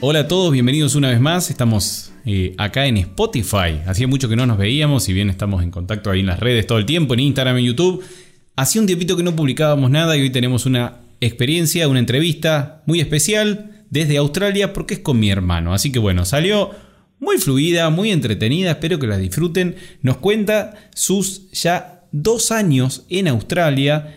Hola a todos, bienvenidos una vez más. Estamos eh, acá en Spotify. Hacía mucho que no nos veíamos, si bien estamos en contacto ahí en las redes todo el tiempo, en Instagram, en YouTube. Hacía un tiempito que no publicábamos nada y hoy tenemos una experiencia, una entrevista muy especial desde Australia porque es con mi hermano. Así que bueno, salió muy fluida, muy entretenida, espero que la disfruten. Nos cuenta sus ya dos años en Australia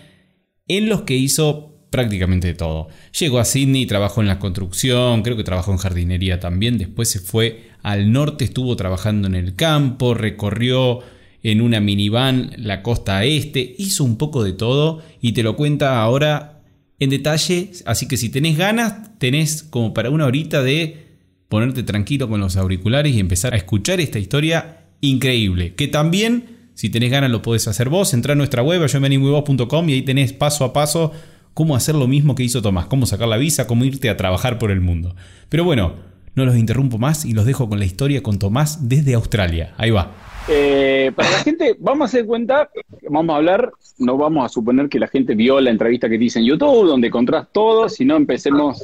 en los que hizo prácticamente todo. Llegó a Sydney, trabajó en la construcción, creo que trabajó en jardinería también, después se fue al norte, estuvo trabajando en el campo, recorrió en una minivan la costa este, hizo un poco de todo y te lo cuenta ahora en detalle, así que si tenés ganas, tenés como para una horita de ponerte tranquilo con los auriculares y empezar a escuchar esta historia increíble, que también si tenés ganas lo podés hacer vos, entra a nuestra web, yo y ahí tenés paso a paso cómo hacer lo mismo que hizo Tomás, cómo sacar la visa, cómo irte a trabajar por el mundo. Pero bueno, no los interrumpo más y los dejo con la historia con Tomás desde Australia. Ahí va. Eh, para la gente, vamos a hacer cuenta, vamos a hablar, no vamos a suponer que la gente vio la entrevista que dice en YouTube, donde encontrás todo, sino empecemos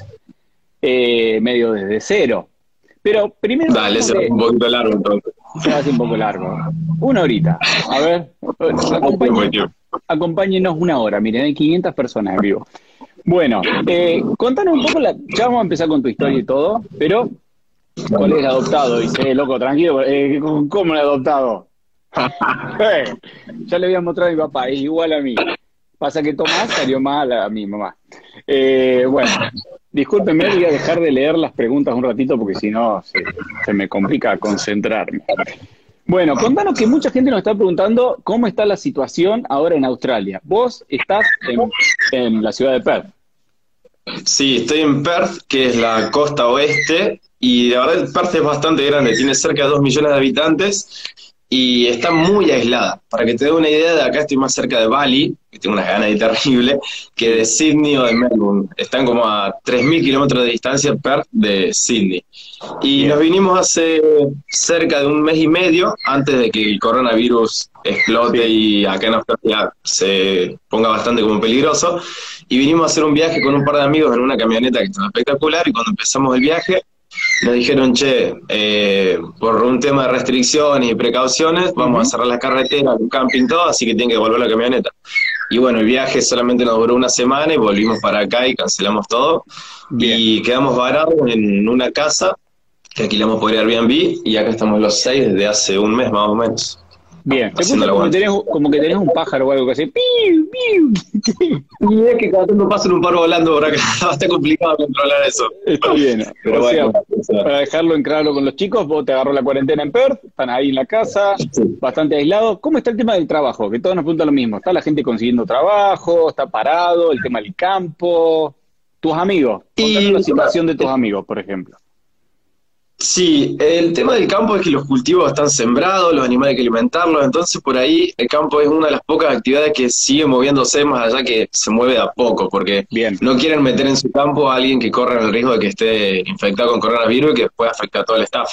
eh, medio desde cero. Pero primero. Dale, se un poquito largo entonces. Se hace un poco largo. Una horita. A ver, acompáñenos una hora. Miren, hay 500 personas en vivo. Bueno, eh, contanos un poco, la, ya vamos a empezar con tu historia y todo, pero ¿cuál es el adoptado? Dice, eh, loco, tranquilo, eh, ¿cómo el adoptado? Eh, ya le voy a mostrar a mi papá, es igual a mí. Pasa que Tomás salió mal a mi mamá. bueno, discúlpenme, voy a dejar de leer las preguntas un ratito porque si no se me complica concentrarme. Bueno, contanos que mucha gente nos está preguntando cómo está la situación ahora en Australia. Vos estás en, la ciudad de Perth. Sí, estoy en Perth, que es la costa oeste, y la verdad Perth es bastante grande, tiene cerca de 2 millones de habitantes y está muy aislada. Para que te dé una idea, de acá estoy más cerca de Bali, que tengo unas ganas de terrible, que de Sydney o de Melbourne. Están como a 3.000 kilómetros de distancia Perth de Sydney. Y nos vinimos hace cerca de un mes y medio, antes de que el coronavirus explote y acá en Australia se ponga bastante como peligroso. Y vinimos a hacer un viaje con un par de amigos en una camioneta que estaba espectacular. Y cuando empezamos el viaje, nos dijeron, che, eh, por un tema de restricciones y precauciones, vamos a cerrar la carretera, el camping, todo, así que tienen que devolver la camioneta. Y bueno, el viaje solamente nos duró una semana y volvimos para acá y cancelamos todo. Y quedamos varados en una casa que alquilamos por Airbnb y acá estamos los seis desde hace un mes más o menos. Bien, te como, que tenés, como que tenés un pájaro o algo que hace ¡piu, piu! Y es que cada tanto pasan un par volando por acá, está complicado controlar eso. Está bien, pero bueno, para dejarlo en claro con los chicos, vos te agarró la cuarentena en Perth, están ahí en la casa, bastante aislados. ¿Cómo está el tema del trabajo? Que todos nos preguntan lo mismo. ¿Está la gente consiguiendo trabajo? ¿Está parado? ¿El tema del campo? ¿Tus amigos? y la situación de tus amigos, por ejemplo. Sí, el tema del campo es que los cultivos están sembrados, los animales hay que alimentarlos, entonces por ahí el campo es una de las pocas actividades que sigue moviéndose más allá que se mueve de a poco, porque no quieren meter en su campo a alguien que corra el riesgo de que esté infectado con coronavirus y que después afecte a todo el staff.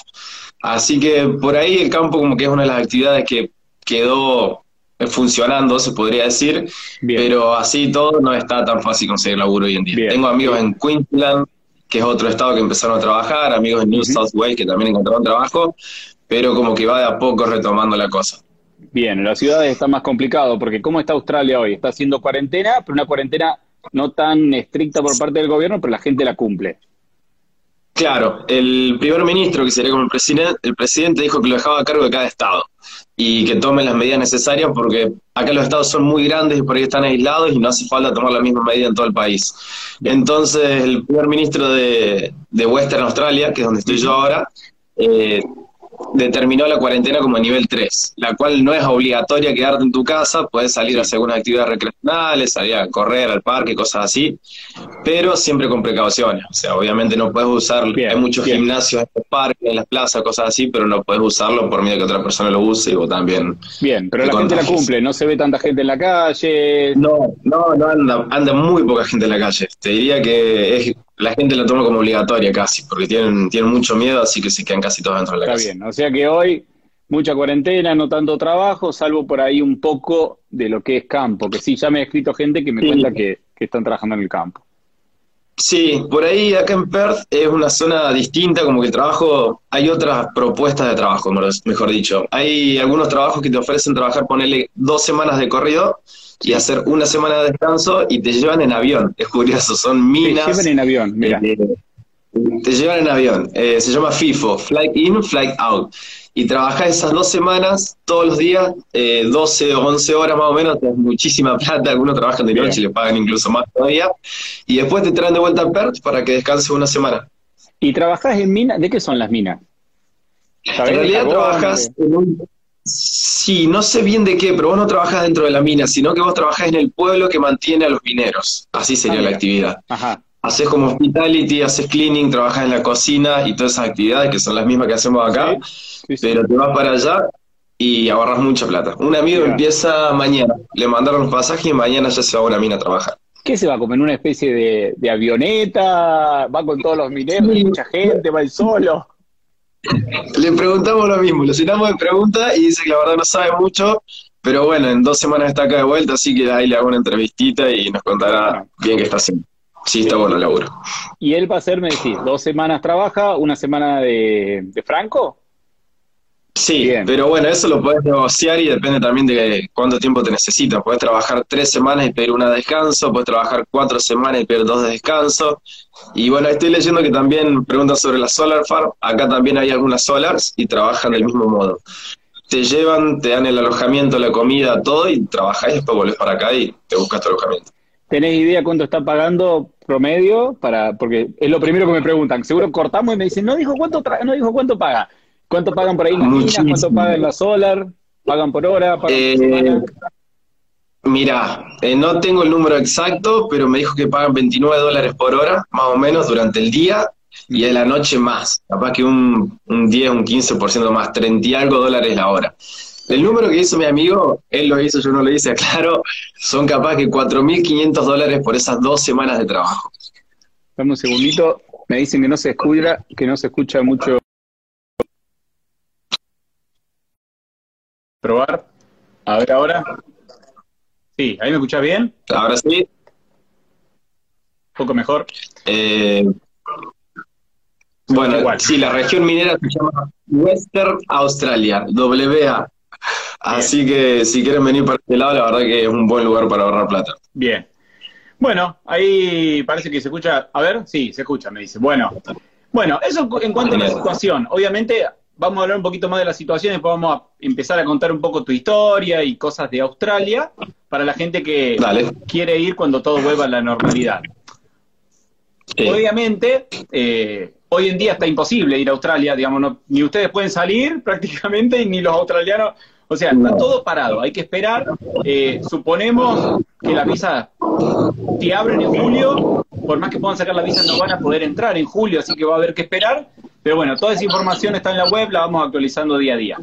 Así que por ahí el campo como que es una de las actividades que quedó funcionando, se podría decir, pero así todo no está tan fácil conseguir laburo hoy en día. Tengo amigos en Queensland, que es otro estado que empezaron a trabajar, amigos en New South Wales que también encontraron trabajo, pero como que va de a poco retomando la cosa. Bien, en las ciudades está más complicado, porque ¿cómo está Australia hoy? Está haciendo cuarentena, pero una cuarentena no tan estricta por parte del gobierno, pero la gente la cumple. Claro, el primer ministro, que sería como el presidente, el presidente dijo que lo dejaba a cargo de cada estado y que tomen las medidas necesarias porque acá los estados son muy grandes y por ahí están aislados y no hace falta tomar la misma medida en todo el país. Entonces, el primer ministro de, Western Australia, que es donde estoy yo ahora, eh, determinó la cuarentena como nivel 3, la cual no es obligatoria quedarte en tu casa, puedes salir a hacer algunas actividades recreacionales, salir a correr al parque, cosas así, pero siempre con precauciones. O sea, obviamente no puedes usar, Bien, hay muchos bien. gimnasios en los parques, en las plazas, cosas así, pero no puedes usarlo por miedo que otra persona lo use y vos también. Bien, pero la gente la cumple, no se ve tanta gente en la calle. No, no, no anda, anda muy poca gente en la calle. Te diría que es, la gente la toma como obligatoria casi, porque tienen, tienen mucho miedo, así que se quedan casi todos dentro de la Está casa. bien, o sea que hoy mucha cuarentena, no tanto trabajo, salvo por ahí un poco de lo que es campo, que sí, ya me ha escrito gente que me Sí. cuenta que, que están trabajando en el campo. Sí, por ahí acá en Perth es una zona distinta, como que el trabajo, hay otras propuestas de trabajo, mejor- mejor dicho. Hay algunos trabajos que te ofrecen trabajar, ponerle dos semanas de corrido y hacer una semana de descanso y te llevan en avión. Es curioso, son Te minas. llevan en avión, mira. Eh, te llevan en avión. Eh, se llama FIFO, Flight In, Flight Out. Y trabajás esas dos semanas, todos los días, eh, 12 o 11 horas más o menos, es muchísima plata. Algunos trabajan de noche y le pagan incluso más todavía. Y después te traen de vuelta a Perth para que descanses una semana. ¿Y trabajás en minas? ¿De qué son las minas? ¿Sabés En realidad trabajas en un... Sí, no sé bien de qué, pero vos no trabajás dentro de la mina, sino que vos trabajás en el pueblo que mantiene a los mineros. Así sería Ah, la mira. actividad. Ajá, Haces como hospitality, haces cleaning, trabajas en la cocina y todas esas actividades que son las mismas que hacemos acá, sí, sí. pero te vas para allá y ahorras mucha plata. Un amigo Mira. empieza mañana, le mandaron los pasajes y mañana ya se va a una mina a trabajar. ¿Qué se va a comer? ¿Una especie de, de avioneta? ¿Va con todos los mineros? ¿Mucha gente? ¿Va él solo? Le preguntamos lo mismo, lo llenamos de preguntas y dice que la verdad no sabe mucho, pero bueno, en dos semanas está acá de vuelta, así que ahí le hago una entrevistita y nos contará bien qué está haciendo. Sí, está bueno el laburo. Y él va a ser, me decís, dos semanas trabaja, una semana de Franco. Sí, Bien. pero bueno, eso lo puedes negociar y depende también de cuánto tiempo te necesitas. Puedes trabajar tres semanas y pedir una de descanso, puedes trabajar cuatro semanas y pedir dos de descanso. Y bueno, estoy leyendo que también preguntan sobre la Solar Farm. Acá también hay algunas solars y trabajan del mismo modo. Te llevan, te dan el alojamiento, la comida, todo y trabajas y después volvés para acá y te buscas tu alojamiento. ¿Tenés idea cuánto está pagando promedio? para Porque es lo primero que me preguntan. Seguro cortamos y me dicen, no dijo cuánto, tra- no dijo cuánto paga. ¿Cuánto pagan por ahí en? Muchísimo. ¿Cuánto paga en la solar? ¿Pagan por hora? ¿Pagan Eh, por semana? Mira, eh, no tengo el número exacto, pero me dijo que pagan 29 dólares por hora, más o menos, durante el día, y en la noche más, capaz que un, un 10, un 15% más, 30 y algo dólares la hora. El número que hizo mi amigo, él lo hizo, yo no lo hice, claro, son capaz que 4.500 dólares por esas dos semanas de trabajo. Dame un segundito. Me dicen que no se escucha, que no se escucha mucho. Probar. A ver ahora. Sí, ahí me escuchás bien. Ahora sí, Un poco mejor. eh, bueno, Igual. sí, la región minera se llama Western Australia, WA. Así que si quieren venir para este lado, la verdad que es un buen lugar para ahorrar plata. Bien. Bueno, ahí parece que se escucha. A ver, sí, se escucha, me dice. Bueno, bueno, eso en cuanto a la situación. Obviamente, vamos a hablar un poquito más de la situación después vamos a empezar a contar un poco tu historia y cosas de Australia para la gente que Dale. quiere ir cuando todo vuelva a la normalidad. Sí. Obviamente, eh, hoy en día está imposible ir a Australia, digamos, no- ni ustedes pueden salir prácticamente, ni los australianos, o sea, está todo parado, hay que esperar. Eh, suponemos que la visa te abren en julio, por más que puedan sacar la visa, no van a poder entrar en julio, así que va a haber que esperar. Pero bueno, toda esa información está en la web, la vamos actualizando día a día.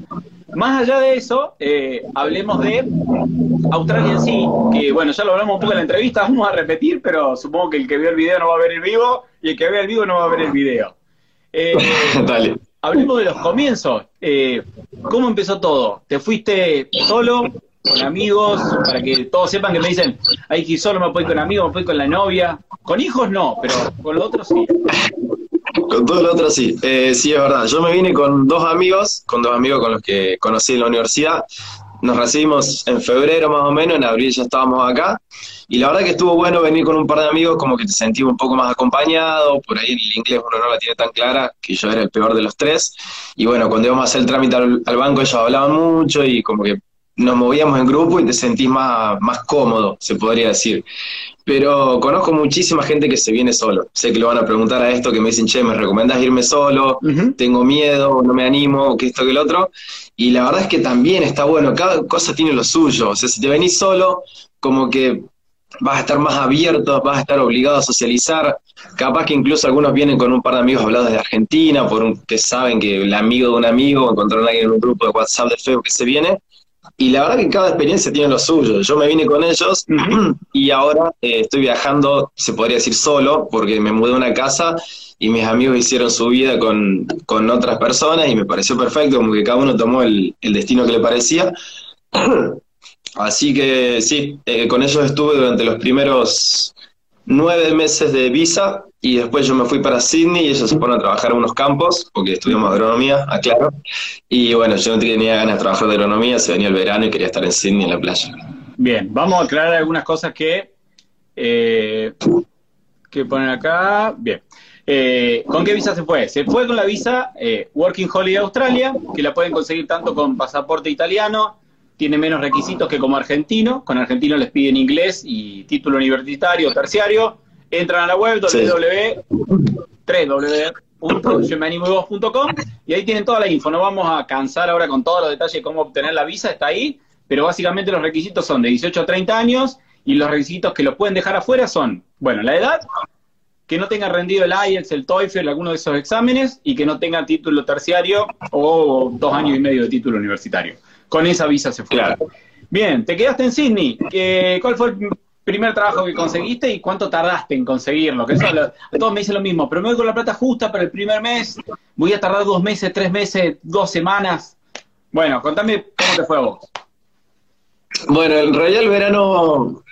Más allá de eso, eh, hablemos de Australia en sí, que bueno, ya lo hablamos un poco en la entrevista, vamos a repetir, pero supongo que el que vio el video no va a ver el vivo y el que vea el vivo no va a ver el video. Eh, Dale. hablemos de los comienzos. Eh, ¿Cómo empezó todo? ¿Te fuiste solo, con amigos? Para que todos sepan que me dicen, hay que ir solo, me voy con amigos, me voy con la novia. Con hijos no, pero con los otros sí. Con todo lo otro sí. Eh, sí, es verdad. Yo me vine con dos amigos, con dos amigos con los que conocí en la universidad. Nos recibimos en febrero más o menos, en abril ya estábamos acá. Y la verdad que estuvo bueno venir con un par de amigos, como que te sentí un poco más acompañado. Por ahí el inglés uno no la tiene tan clara, que yo era el peor de los tres. Y bueno, cuando íbamos a hacer el trámite al, al banco ellos hablaban mucho y como que nos movíamos en grupo y te sentís más, más cómodo, se podría decir. Pero conozco muchísima gente que se viene solo. Sé que lo van a preguntar a esto, que me dicen, che, ¿me recomendás irme solo? Tengo miedo, no me animo, que esto, que el otro. Y la verdad es que también está bueno, cada cosa tiene lo suyo. O sea, si te venís solo, como que vas a estar más abierto, vas a estar obligado a socializar. Capaz que incluso algunos vienen con un par de amigos hablados de Argentina, por un, que saben que el amigo de un amigo, encontraron a alguien en un grupo de WhatsApp de Facebook que se viene. Y la verdad que cada experiencia tiene lo suyo. Yo me vine con ellos y ahora eh, estoy viajando, se podría decir solo, porque me mudé a una casa y mis amigos hicieron su vida con, con otras personas y me pareció perfecto, como que cada uno tomó el, el destino que le parecía. Así que sí, eh, con ellos estuve durante los primeros nueve meses de visa y después yo me fui para Sydney y ellos se fueron a trabajar en unos campos, porque estudiamos agronomía, aclaro. Y bueno, yo no tenía ganas de trabajar de agronomía, se venía el verano y quería estar en Sydney en la playa. Bien, vamos a aclarar algunas cosas que, eh, que ponen acá. Bien. Eh, ¿Con qué visa se fue? Se fue con la visa Working Holiday Australia, que la pueden conseguir tanto con pasaporte italiano, tiene menos requisitos que como argentino. Con argentino les piden inglés y título universitario, terciario. Entran a la web sí. y ahí tienen toda la info. No vamos a cansar ahora con todos los detalles de cómo obtener la visa, está ahí. Pero básicamente los requisitos son de 18 a 30 años y los requisitos que los pueden dejar afuera son, bueno, la edad, que no tengan rendido el IELTS, el TOEFL, alguno de esos exámenes y que no tengan título terciario o dos años y medio de título universitario con esa visa se fue. Bien, te quedaste en Sydney. ¿Cuál fue el primer trabajo que conseguiste y cuánto tardaste en conseguirlo? Que todos me dicen lo mismo, pero me voy con la plata justa para el primer mes, voy a tardar dos meses, tres meses, dos semanas. Bueno, contame cómo te fue a vos. Bueno, en realidad el verano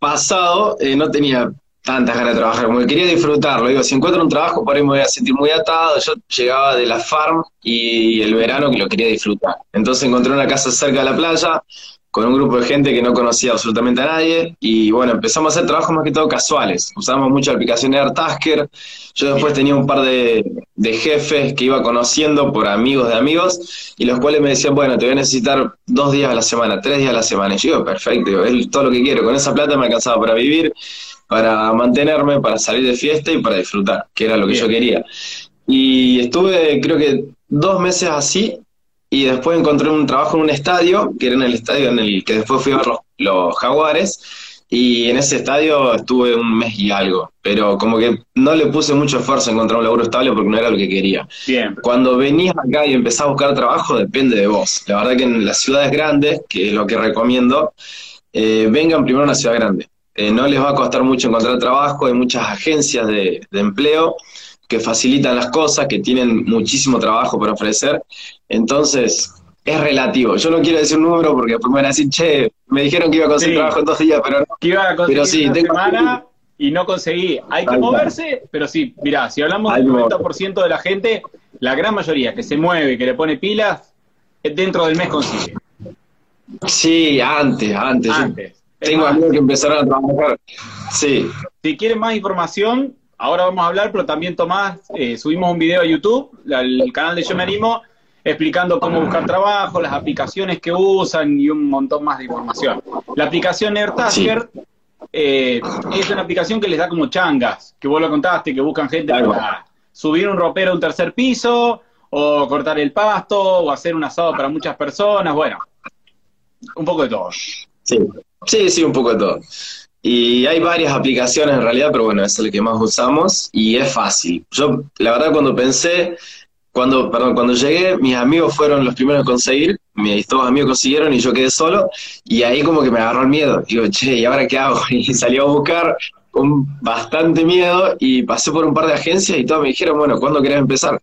pasado eh, no tenía tantas ganas de trabajar, como que quería disfrutarlo. Digo, si encuentro un trabajo, por ahí me voy a sentir muy atado. Yo llegaba de la farm y el verano que lo quería disfrutar. Entonces encontré una casa cerca de la playa con un grupo de gente que no conocía absolutamente a nadie y bueno, empezamos a hacer trabajos más que todo casuales. Usábamos mucho la aplicación de AirTasker. Yo después tenía un par de, de, jefes que iba conociendo por amigos de amigos y los cuales me decían, bueno, te voy a necesitar dos días a la semana, tres días a la semana. Y yo digo, perfecto, es todo lo que quiero. Con esa plata me alcanzaba para vivir para mantenerme, para salir de fiesta y para disfrutar, que era lo que yo quería. Y estuve, creo que dos meses así, y después encontré un trabajo en un estadio, que era en el estadio en el que después fui a ver los, jaguares, y en ese estadio estuve un mes y algo, pero como que no le puse mucho esfuerzo a encontrar un laburo estable porque no era lo que quería. Bien. Cuando venías acá y empezás a buscar trabajo, depende de vos. La verdad que en las ciudades grandes, que es lo que recomiendo, eh, vengan primero a una ciudad grande. Eh, no les va a costar mucho encontrar trabajo, hay muchas agencias de, empleo que facilitan las cosas, que tienen muchísimo trabajo para ofrecer, entonces es relativo. Yo no quiero decir un número porque después me van a decir, che, me dijeron que iba a conseguir trabajo en dos días, pero no. Que iba a conseguir pero sí, tengo... semana y no conseguí. Hay que moverse, pero sí, mirá, si hablamos del 90% de la gente, la gran mayoría que se mueve, que le pone pilas, dentro del mes consigue. Sí, antes, antes. Antes. Tengo amigos que empezaron a trabajar. Sí. Si quieren más información, ahora vamos a hablar, pero también Tomás, eh, subimos un video a YouTube, al canal de Yo Me Animo, explicando cómo buscar trabajo, las aplicaciones que usan y un montón más de información. La aplicación AirTasker eh, es una aplicación que les da como changas, que vos lo contaste, que buscan gente para subir un ropero a un tercer piso, o cortar el pasto, o hacer un asado para muchas personas, bueno, un poco de todo. Sí. Sí, sí, un poco de todo. Y hay varias aplicaciones en realidad, pero bueno, es el que más usamos y es fácil. Yo, la verdad, cuando pensé, cuando, perdón, cuando llegué, mis amigos fueron los primeros a conseguir, mis dos amigos consiguieron y yo quedé solo, y ahí como que me agarró el miedo. Digo, che, ¿y ahora qué hago? Y salí a buscar con bastante miedo y pasé por un par de agencias y todos me dijeron, bueno, ¿cuándo querés empezar?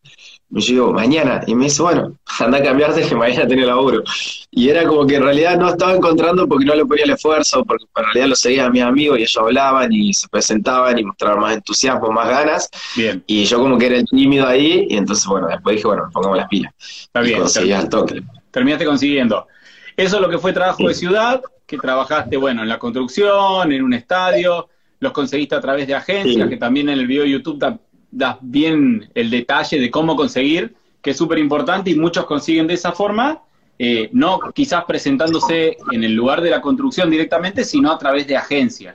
Y yo digo, mañana. Y me dice, bueno, anda a cambiarte que mañana tenía laburo. Y era como que en realidad no estaba encontrando porque no le ponía el esfuerzo, porque en realidad lo seguía a mis amigos y ellos hablaban y se presentaban y mostraban más entusiasmo, más ganas. Bien. Y yo como que era el tímido ahí y entonces, bueno, después dije, bueno, pongamos las pilas. Está bien. Y al toque. Terminaste consiguiendo. Eso es lo que fue trabajo de ciudad, que trabajaste, bueno, en la construcción, en un estadio, los conseguiste a través de agencias, que también en el video de YouTube das bien el detalle de cómo conseguir, que es súper importante y muchos consiguen de esa forma. eh, no quizás presentándose en el lugar de la construcción directamente, sino a través de agencias.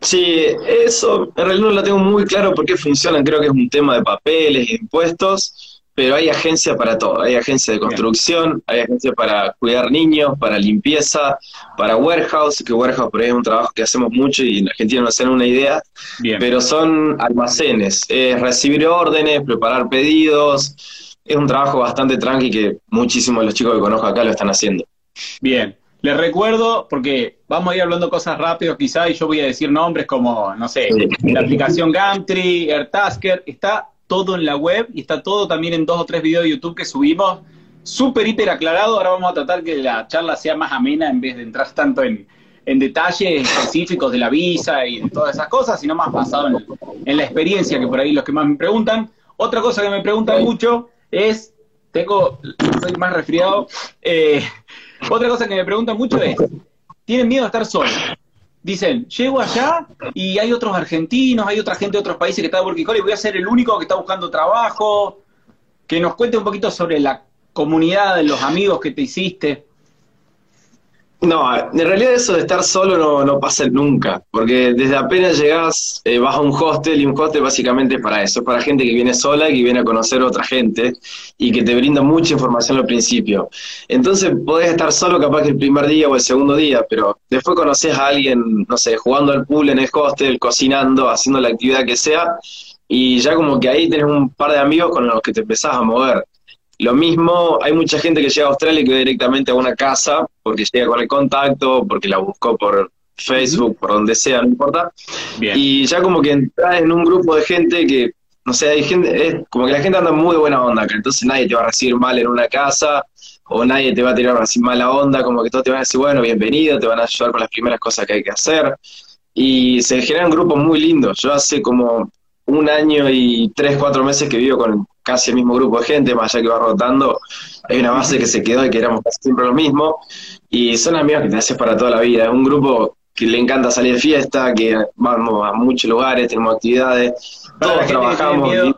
Sí, eso en realidad no lo tengo muy claro por qué funcionan, creo que es un tema de papeles, impuestos, pero hay agencia para todo. Hay agencia de construcción, hay agencia para cuidar niños, para limpieza, para warehouse, que warehouse por ahí es un trabajo que hacemos mucho y en Argentina no hacen una idea, pero son almacenes, es recibir órdenes, preparar pedidos, es un trabajo bastante tranqui que muchísimos de los chicos que conozco acá lo están haciendo. Bien, les recuerdo, porque vamos a ir hablando cosas rápido quizá, y yo voy a decir nombres como, no sé, la aplicación Gumtree, AirTasker, está todo en la web y está todo también en dos o tres videos de YouTube que subimos, súper, hiper aclarado. Ahora vamos a tratar que la charla sea más amena en vez de entrar tanto en, detalles específicos de la visa y de todas esas cosas, sino más basado en, la experiencia, que por ahí los que más me preguntan. Otra cosa que me preguntan mucho es, tengo, soy más resfriado, eh, otra cosa que me preguntan mucho es, ¿tienen miedo a estar solos? Dicen, llego allá y hay otros argentinos, hay otra gente de otros países que está de Working Holiday, voy a ser el único que está buscando trabajo. Que nos cuente un poquito sobre la comunidad, los amigos que te hiciste. No, en realidad eso de estar solo no, no pasa nunca, porque desde apenas llegás eh, vas a un hostel y un hostel básicamente es para eso, es para gente que viene sola y que viene a conocer a otra gente y que te brinda mucha información al principio. Entonces podés estar solo capaz que el primer día o el segundo día, pero después conoces a alguien, no sé, jugando al pool en el hostel, cocinando, haciendo la actividad que sea, y ya como que ahí tenés un par de amigos con los que te empezás a mover. Lo mismo, hay mucha gente que llega a Australia y que va directamente a una casa porque llega con el contacto, porque la buscó por Facebook, por donde sea, no importa. Y ya como que entras en un grupo de gente que, no sé, hay gente, es como que la gente anda muy buena onda, que entonces nadie te va a recibir mal en una casa o nadie te va a tirar así mala onda, como que todos te van a decir, bueno, bienvenido, te van a ayudar con las primeras cosas que hay que hacer. Y se generan grupos muy lindos. Yo hace como un año y tres, cuatro meses que vivo con casi el mismo grupo de gente, más allá que va rotando, hay una base que se quedó y que éramos casi siempre lo mismo, y son amigos que te haces para toda la vida, es un grupo que le encanta salir de fiesta, que vamos a muchos lugares, tenemos actividades, todos trabajamos.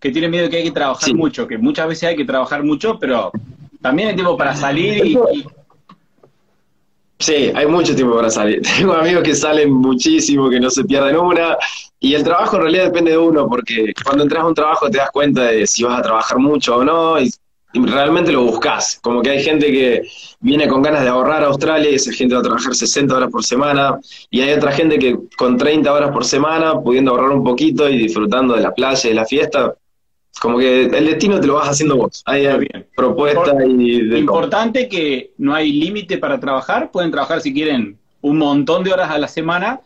Que tiene, miedo, que hay que trabajar mucho, que muchas veces hay que trabajar mucho, pero también hay tiempo para salir y Sí, hay mucho tiempo para salir. Tengo amigos que salen muchísimo, que no se pierden una. Y el trabajo en realidad depende de uno, porque cuando entras a un trabajo te das cuenta de si vas a trabajar mucho o no, y, realmente lo buscas. Como que hay gente que viene con ganas de ahorrar a Australia y esa gente va a trabajar 60 horas por semana. Y hay otra gente que con 30 horas por semana, pudiendo ahorrar un poquito y disfrutando de la playa y de la fiesta, como que el destino te lo vas haciendo vos. Hay propuestas y de Importante que no hay límite para trabajar, pueden trabajar si quieren un montón de horas a la semana.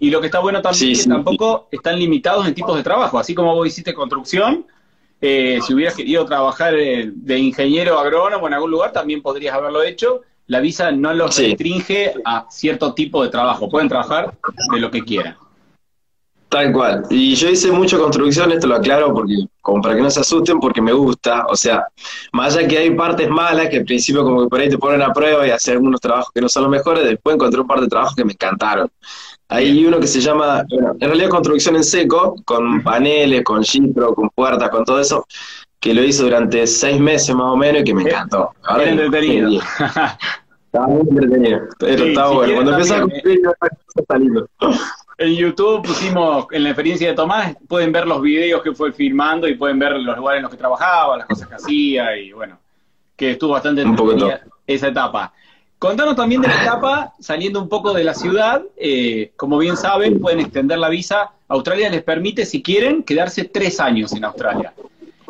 Y lo que está bueno también es que tampoco están limitados en tipos de trabajo, así como vos hiciste construcción, eh, si hubieras querido trabajar eh, de ingeniero agrónomo en algún lugar, también podrías haberlo hecho. La visa no los restringe a cierto tipo de trabajo, pueden trabajar de lo que quieran. Tal cual. Y yo hice mucha construcción, esto lo aclaro porque, como para que no se asusten, porque me gusta. O sea, más allá que hay partes malas, que al principio como que por ahí te ponen a prueba y hacen algunos trabajos que no son los mejores, después encontré un par de trabajos que me encantaron. Hay uno que se llama, en realidad construcción en seco, con paneles, con gipro, con puertas, con todo eso, que lo hice durante seis meses más o menos y que me encantó. Ahora entretenido. Estaba muy entretenido, pero está bueno. Cuando empiezas a construir, está lindo. En YouTube pusimos, en la experiencia de Tomás, pueden ver los videos que fue filmando y pueden ver los lugares en los que trabajaba, las cosas que hacía y bueno, que estuvo bastante entretenida esa etapa. Contanos también de la etapa, saliendo un poco de la ciudad, eh, como bien saben, pueden extender la visa. Australia les permite, si quieren, quedarse tres años en Australia.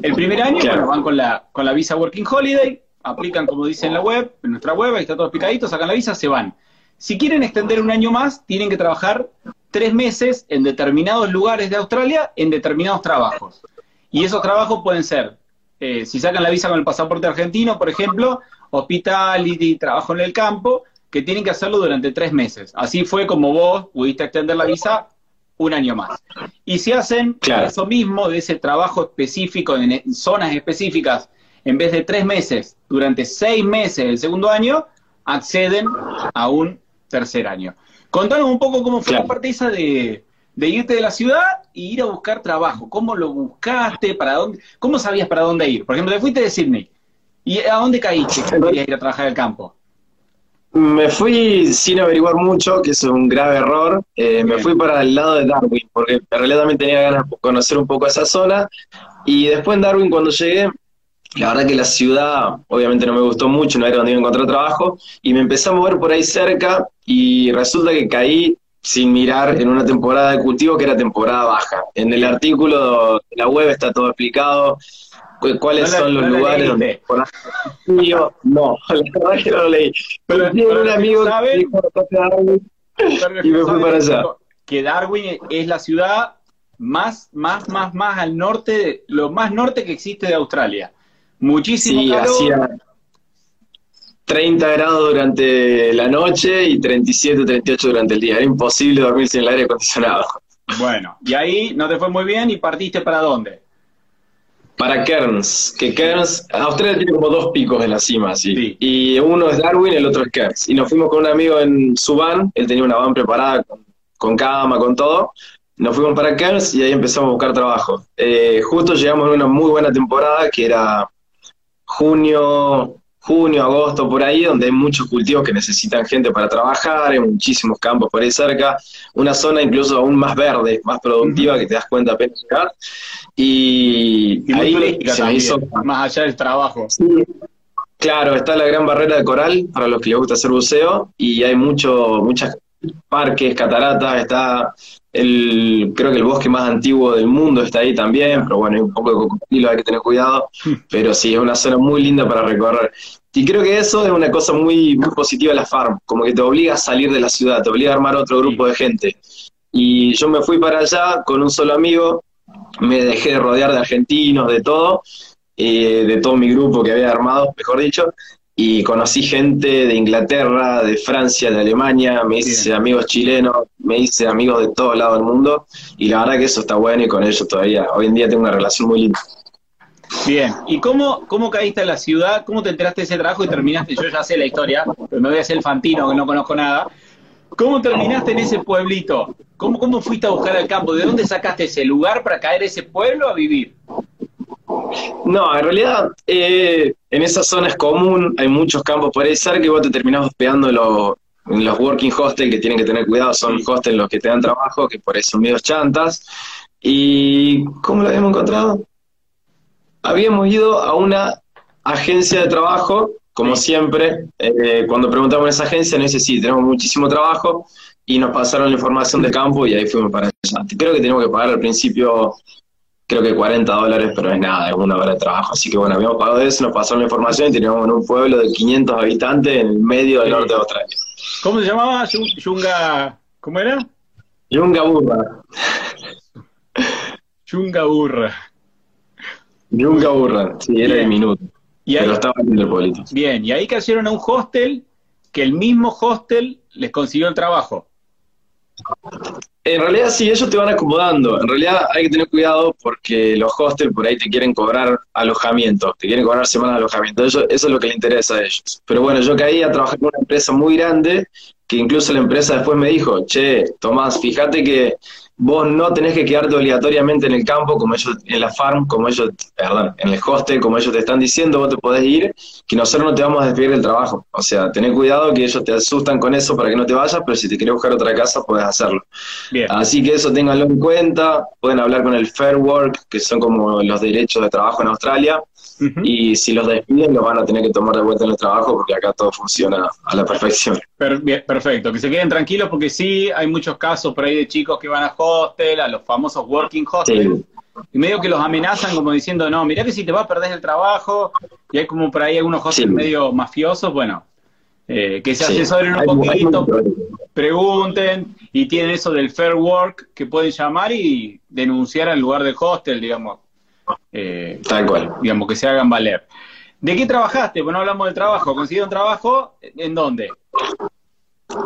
El primer año, bueno, van con la, con la visa Working Holiday, aplican como dice en la web, en nuestra web, ahí está todo explicadito, sacan la visa, se van. Si quieren extender un año más, tienen que trabajar tres meses en determinados lugares de Australia en determinados trabajos. Y esos trabajos pueden ser, eh, si sacan la visa con el pasaporte argentino, por ejemplo, hospitality, trabajo en el campo, que tienen que hacerlo durante tres meses. Así fue como vos pudiste extender la visa un año más. Y si hacen eso mismo de ese trabajo específico en zonas específicas, en vez de tres meses, durante seis meses del segundo año, acceden a un tercer año. Contanos un poco cómo fue la parte esa de, irte de la ciudad y ir a buscar trabajo. ¿Cómo lo buscaste? ¿Para dónde? ¿Cómo sabías para dónde ir? Por ejemplo, te fuiste de Sydney. ¿Y a dónde caíste que querías ir a trabajar al campo? Me fui sin averiguar mucho, que es un grave error. Eh, me fui para el lado de Darwin, porque en realidad también tenía ganas de conocer un poco esa zona. Y después en Darwin, cuando llegué, la verdad que la ciudad obviamente no me gustó mucho, no era donde iba a encontrar trabajo, y me empecé a mover por ahí cerca y resulta que caí sin mirar en una temporada de cultivo que era temporada baja. En el artículo de la web está todo explicado, cuáles son los lugares donde yo no, la verdad que no lo leí. Pero, pero un amigo que dijo, y me fui para allá. Que Darwin es la ciudad más, más, más, más al norte, lo más norte que existe de Australia. Muchísimo sí, Hacía 30 grados durante la noche y 37, 38 durante el día. Era imposible dormir sin el aire acondicionado. Bueno, y ahí no te fue muy bien y partiste para dónde? Para Cairns, que Cairns, Australia tiene como dos picos en la cima, sí. Y uno es Darwin, el otro es Cairns. Y nos fuimos con un amigo en su van, él tenía una van preparada con, cama, con todo. Nos fuimos para Cairns y ahí empezamos a buscar trabajo. Eh, justo llegamos en una muy buena temporada, que era junio, junio, agosto, por ahí, donde hay muchos cultivos que necesitan gente para trabajar, hay muchísimos campos por ahí cerca, una zona incluso aún más verde, más productiva, que te das cuenta apenas llegar. Y, ahí se me hizo... Más allá del trabajo. Claro, está la gran barrera de coral para los que les gusta hacer buceo y hay mucho, muchas parques, cataratas, está el, creo que el bosque más antiguo del mundo está ahí también, pero bueno, hay un poco de cocodrilo, hay que tener cuidado, pero sí, es una zona muy linda para recorrer. Y creo que eso es una cosa muy, muy positiva de la farm, como que te obliga a salir de la ciudad, te obliga a armar otro grupo de gente. Y yo me fui para allá con un solo amigo, me dejé de rodear de argentinos, de todo, eh, de todo mi grupo que había armado, mejor dicho, y conocí gente de Inglaterra, de Francia, de Alemania, me hice amigos chilenos, me hice amigos de todo lado del mundo, y la verdad que eso está bueno y con ellos todavía, hoy en día tengo una relación muy linda. Bien, ¿y cómo, cómo caíste en la ciudad? ¿Cómo te enteraste de ese trabajo y terminaste? Yo ya sé la historia, pero me voy a hacer el fantino que no conozco nada. ¿Cómo terminaste en ese pueblito? ¿Cómo, ¿Cómo fuiste a buscar el campo? ¿De dónde sacaste ese lugar para caer ese pueblo a vivir? No, en realidad eh, en esa zona es común, hay muchos campos por ahí cerca y vos te terminás hospedando en los working hostels que tienen que tener cuidado, son hostels los que te dan trabajo, que por ahí son medios chantas. ¿Y cómo lo habíamos encontrado? Habíamos ido a una agencia de trabajo, como siempre, eh, cuando preguntamos en esa agencia nos dice, sí, tenemos muchísimo trabajo, y nos pasaron la información de campo y ahí fuimos para allá. Creo que tenemos que pagar al principio creo que 40 dólares, pero es nada, es una hora de trabajo. Así que bueno, habíamos pagado eso, nos pasaron la información y teníamos en un pueblo de 500 habitantes en el medio del norte de Australia. ¿Cómo se llamaba? Yunga, ¿cómo era? Yunga Burra. Yunga Burra. Yunga Burra, sí, era diminuto. Y pero estaba en el pueblito. Bien, y ahí cayeron a un hostel que el mismo hostel les consiguió el trabajo. En realidad sí, ellos te van acomodando. En realidad hay que tener cuidado porque los hostels por ahí te quieren cobrar alojamiento, te quieren cobrar semanas de alojamiento. Eso, eso es lo que le interesa a ellos. Pero bueno, yo caí a trabajar en una empresa muy grande que incluso la empresa después me dijo, che, Tomás, fíjate que vos no tenés que quedarte obligatoriamente en el campo, como ellos, en la farm, como ellos, perdón, en el hostel, como ellos te están diciendo, vos te podés ir, que nosotros no te vamos a despedir del trabajo. O sea, tenés cuidado que ellos te asustan con eso para que no te vayas, pero si te querés buscar otra casa, podés hacerlo. Así que eso ténganlo en cuenta, pueden hablar con el Fair Work, que son como los derechos de trabajo en Australia, y si los despiden, los van a tener que tomar de vuelta en el trabajo porque acá todo funciona a la perfección. perfecto, que se queden tranquilos porque sí, hay muchos casos por ahí de chicos que van a hostel, a los famosos working hostels. Y medio que los amenazan como diciendo, no, mirá que si te vas a perder el trabajo, y hay como por ahí algunos hostels medio mafiosos, bueno, eh, que se asesoren un poquito, pregunten, y tienen eso del fair work que pueden llamar y denunciar al lugar del hostel, digamos. Eh, Tal cual. Digamos, que se hagan valer. ¿De qué trabajaste? Bueno, hablamos del trabajo. ¿Consiguieron trabajo? ¿En dónde?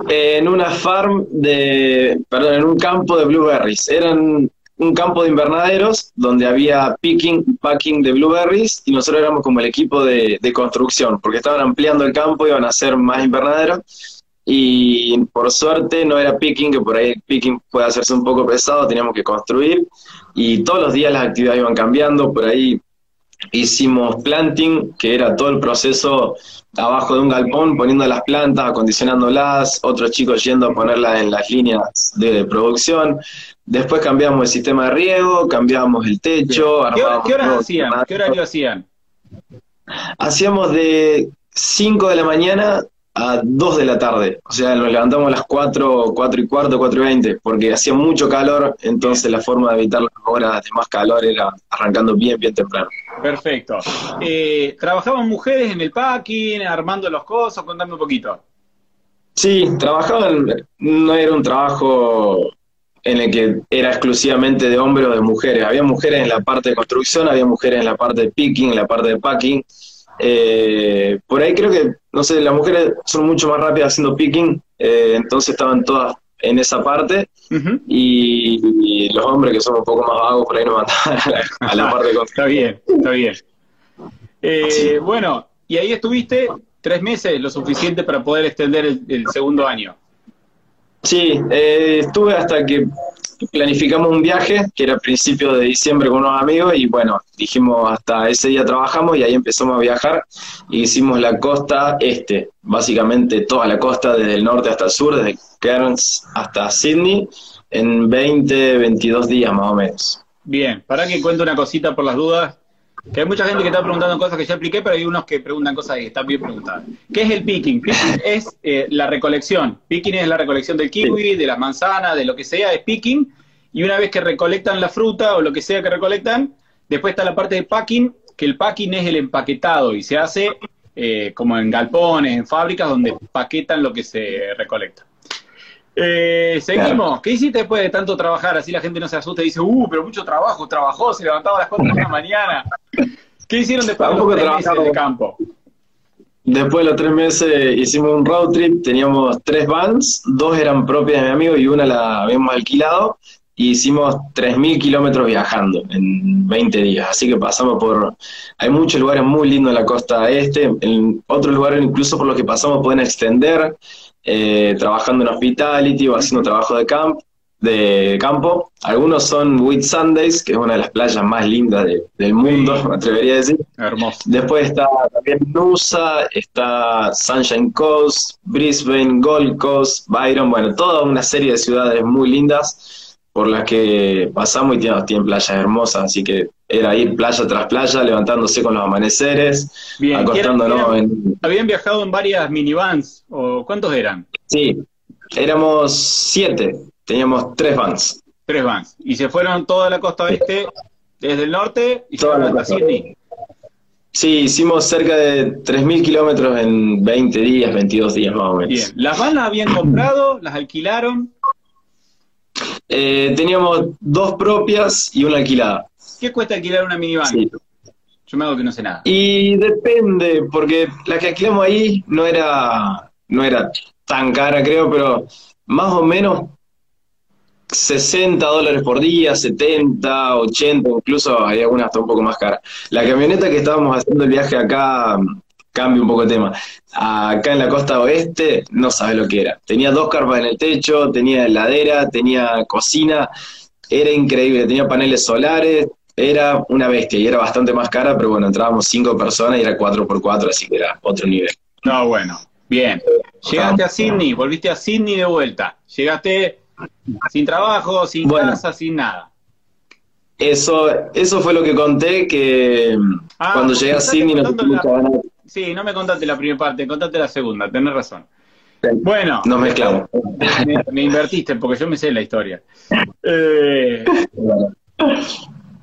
En una farm de, perdón, en un campo de blueberries. Eran un campo de invernaderos donde había picking, packing de blueberries y nosotros éramos como el equipo de, de construcción, porque estaban ampliando el campo, iban a hacer más invernaderos y por suerte no era picking, que por ahí picking puede hacerse un poco pesado, teníamos que construir y todos los días las actividades iban cambiando, por ahí hicimos planting, que era todo el proceso abajo de un galpón, poniendo las plantas, acondicionándolas, otros chicos yendo a ponerlas en las líneas de producción. Después cambiamos el sistema de riego, cambiamos el techo. ¿Qué, ¿qué horas hacían? ¿Qué horario hacían? Hacíamos de 5 de la mañana a 2 de la tarde. O sea, nos levantamos a las 4, 4 y cuarto, 4 y 20, porque hacía mucho calor, entonces la forma de evitar las horas de más calor era arrancando bien, bien temprano. Perfecto. Eh, ¿Trabajaban mujeres en el packing, armando los cosos? Contame un poquito. Sí, trabajaban, no era un trabajo en el que era exclusivamente de hombres o de mujeres. Había mujeres en la parte de construcción, había mujeres en la parte de picking, en la parte de packing. Eh, por ahí creo que, no sé, las mujeres son mucho más rápidas haciendo picking, eh, entonces estaban todas en esa parte y, los hombres que son un poco más vagos por ahí no mandaban a la, parte de Está bien, está bien. Eh, bueno, y ahí estuviste tres meses, lo suficiente para poder extender el segundo año. Sí, eh, estuve hasta que planificamos un viaje, que era a principios de diciembre con unos amigos, y bueno, dijimos hasta ese día trabajamos y ahí empezamos a viajar y hicimos la costa este, básicamente toda la costa desde el norte hasta el sur, desde Cairns hasta Sydney, en 20, 22 días más o menos. Bien, para que cuente una cosita por las dudas, que hay mucha gente que está preguntando cosas que ya expliqué, pero hay unos que preguntan cosas que están bien preguntadas. ¿Qué es el picking? Picking es eh, la recolección. Picking es la recolección del kiwi, de las manzanas, de lo que sea, es picking. Y una vez que recolectan la fruta o lo que sea que recolectan, después está la parte de packing, que el packing es el empaquetado y se hace eh, como en galpones, en fábricas donde paquetan lo que se recolecta. Eh, seguimos. ¿Qué hiciste después de tanto trabajar? Así la gente no se asusta y dice, uh, pero mucho trabajo, trabajó, se levantaba a las 4 de la mañana. ¿Qué hicieron después de los tres meses de campo? Después de los tres meses hicimos un road trip, teníamos tres vans, dos eran propias de mi amigo y una la habíamos alquilado, y hicimos 3.000 kilómetros viajando en 20 días, así que pasamos por... Hay muchos lugares muy lindos en la costa este, en otros lugares incluso por los que pasamos pueden extender, eh, trabajando en hospitality o haciendo trabajo de, camp, de campo. Algunos son Whit Sundays, que es una de las playas más lindas del mundo, me atrevería a decir. Hermoso. Después está también Nusa, está Sunshine Coast, Brisbane, Gold Coast, Byron, bueno, toda una serie de ciudades muy lindas por las que pasamos y tienen, tienen playas hermosas, así que era ir playa tras playa, levantándose con los amaneceres, acostándonos en... Habían viajado en varias minivans, ¿o cuántos eran? Sí, éramos siete, teníamos tres vans. Tres vans. Y se fueron toda la costa oeste, desde el norte, y toda hasta Sydney. Sí, hicimos cerca de 3.000 kilómetros en 20 días, 22 días más o menos. Bien, ¿las vans las habían comprado? ¿Las alquilaron? Eh, teníamos dos propias y una alquilada. ¿Qué cuesta alquilar una minivan? Yo me hago que no sé nada. Y depende, porque la que alquilamos ahí no era, no era tan cara, creo, pero más o menos 60 dólares por día, 70, 80, incluso hay algunas hasta un poco más caras. La camioneta que estábamos haciendo el viaje acá, cambio un poco de tema, acá en la costa oeste, no sabes lo que era. Tenía dos carpas en el techo, tenía heladera, tenía cocina, era increíble, tenía paneles solares, era una bestia y era bastante más cara, pero bueno, entrábamos cinco personas y era 4x4, así que era otro nivel. No, bueno, bien. Llegaste a Sydney, volviste a Sydney de vuelta. Llegaste sin trabajo, sin casa, sin nada. Eso, eso fue lo que conté, que ah, cuando llegué a Sydney no Sí, no me contaste la primera parte, contate la segunda, tenés razón. Bueno, nos mezclamos. Me, invertiste porque yo me sé la historia. Eh,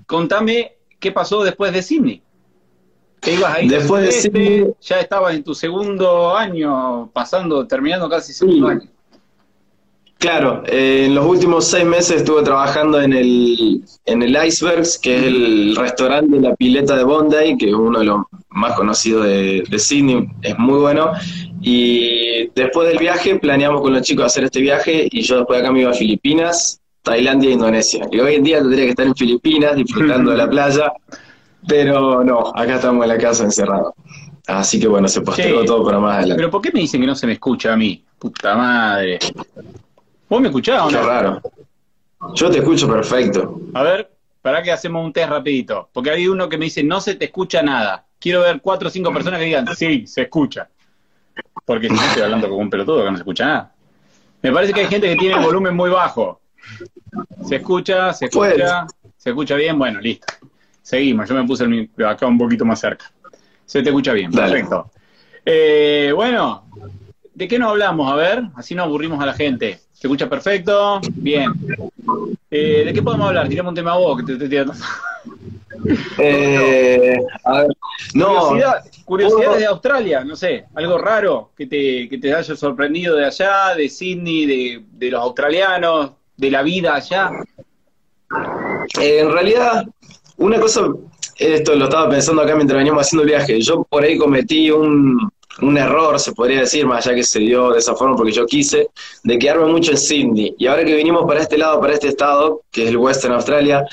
contame qué pasó después de Sydney. ¿Te ibas ahí después de Sydney, ya estabas en tu segundo año, pasando, terminando casi segundo año. Claro, eh, en los últimos seis meses estuve trabajando en el, en el Icebergs, que es el restaurante de la pileta de Bondi, que es uno de los más conocidos de, de Sydney, es muy bueno. Y después del viaje planeamos con los chicos hacer este viaje y yo después de acá me iba a Filipinas Tailandia e Indonesia. Y hoy en día tendría que estar en Filipinas disfrutando de la playa, pero no, acá estamos en la casa encerrados. Así que bueno, se postergó todo para más adelante. Pero ¿por qué me dicen que no se me escucha a mí? Puta madre. ¿Vos me escuchás o no? Qué raro. Yo te escucho perfecto. A ver, ¿Para que hacemos un test rapidito? Porque hay uno que me dice, no se te escucha nada. Quiero ver cuatro o cinco personas que digan, sí, se escucha. Porque si no estoy hablando como un pelotudo que no se escucha nada. Me parece que hay gente que tiene el volumen muy bajo. Se escucha, se escucha, se escucha bien, bueno, listo. Seguimos, yo me puse el, acá un poquito más cerca. Se te escucha bien, perfecto. Eh, bueno, ¿de qué nos hablamos? A ver, así no aburrimos a la gente. ¿Se escucha perfecto? Bien. Eh, ¿De qué podemos hablar? Tiramos un tema a vos, que te estoy tirando. Eh, a ver, no. curiosidades de Australia, no sé, algo raro que te, que te haya sorprendido de allá, de Sydney, de, de los australianos, de la vida allá. Eh, en realidad, una cosa, esto lo estaba pensando acá mientras veníamos haciendo el viaje, yo por ahí cometí un, un error, se podría decir, más allá que se dio de esa forma porque yo quise, de quedarme mucho en Sydney. Y ahora que vinimos para este lado, para este estado, que es el Western Australia,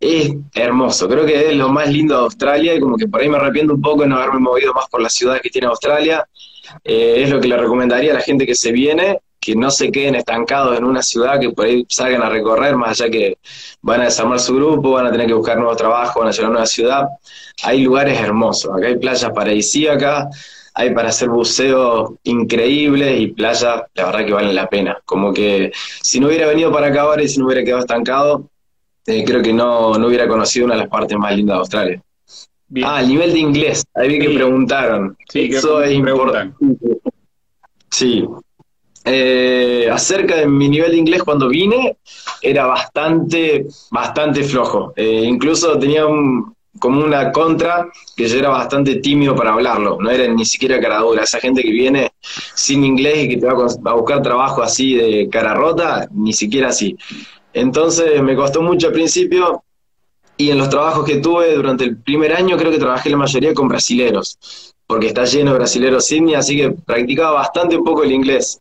es hermoso. Creo que es lo más lindo de Australia y como que por ahí me arrepiento un poco de no haberme movido más por las ciudades que tiene Australia. Eh, es lo que le recomendaría a la gente que se viene, que no se queden estancados en una ciudad, que por ahí salgan a recorrer, más allá que van a desarmar su grupo, van a tener que buscar nuevo trabajo, van a llegar a una ciudad. Hay lugares hermosos, acá hay playas paradisíacas, hay para hacer buceo increíbles y playas, la verdad que valen la pena. Como que si no hubiera venido para acá ahora y si no hubiera quedado estancado, eh, creo que no, no, hubiera conocido una de las partes más lindas de Australia. Ah, el nivel de inglés, ahí vi que preguntaron. Sí, Eso es importante. Sí. Eh, acerca de mi nivel de inglés cuando vine, era bastante, bastante flojo. Eh, incluso tenía como una contra que yo era bastante tímido para hablarlo, no era ni siquiera cara dura. Esa gente que viene sin inglés y que te va a buscar trabajo así de cara rota, ni siquiera así. Entonces me costó mucho al principio y en los trabajos que tuve durante el primer año creo que trabajé la mayoría con brasileros, porque está lleno de brasileros Sydney, así que practicaba bastante un poco el inglés.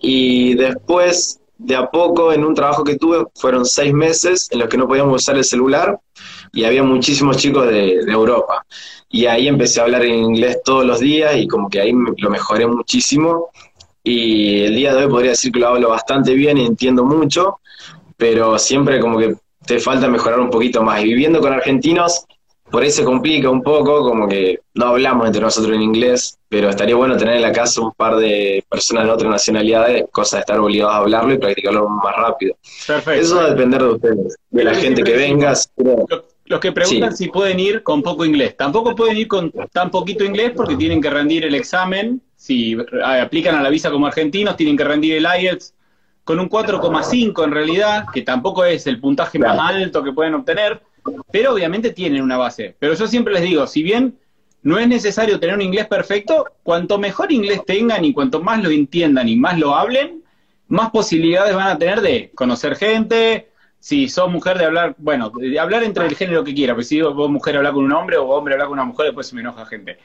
Y después, de a poco, en un trabajo que tuve, fueron seis meses en los que no podíamos usar el celular y había muchísimos chicos de, Europa. Y ahí empecé a hablar en inglés todos los días y como que ahí lo mejoré muchísimo. Y el día de hoy podría decir que lo hablo bastante bien y entiendo mucho, pero siempre como que te falta mejorar un poquito más. Y viviendo con argentinos, por ahí se complica un poco, como que no hablamos entre nosotros en inglés, pero estaría bueno tener en la casa un par de personas de otras nacionalidades, cosa de estar obligados a hablarlo y practicarlo más rápido. Perfecto. Eso va a depender de ustedes, de la gente que venga. Los que preguntan si pueden ir con poco inglés. Tampoco pueden ir con tan poquito inglés porque tienen que rendir el examen. Si aplican a la visa como argentinos, tienen que rendir el IELTS con un 4,5 en realidad, que tampoco es el puntaje más alto que pueden obtener, pero obviamente tienen una base. Pero yo siempre les digo, si bien no es necesario tener un inglés perfecto, cuanto mejor inglés tengan y cuanto más lo entiendan y más lo hablen, más posibilidades van a tener de conocer gente, si sos mujer de hablar, bueno, de hablar entre el género que quiera, porque si vos mujer hablar con un hombre o hombre hablar con una mujer, después se me enoja gente.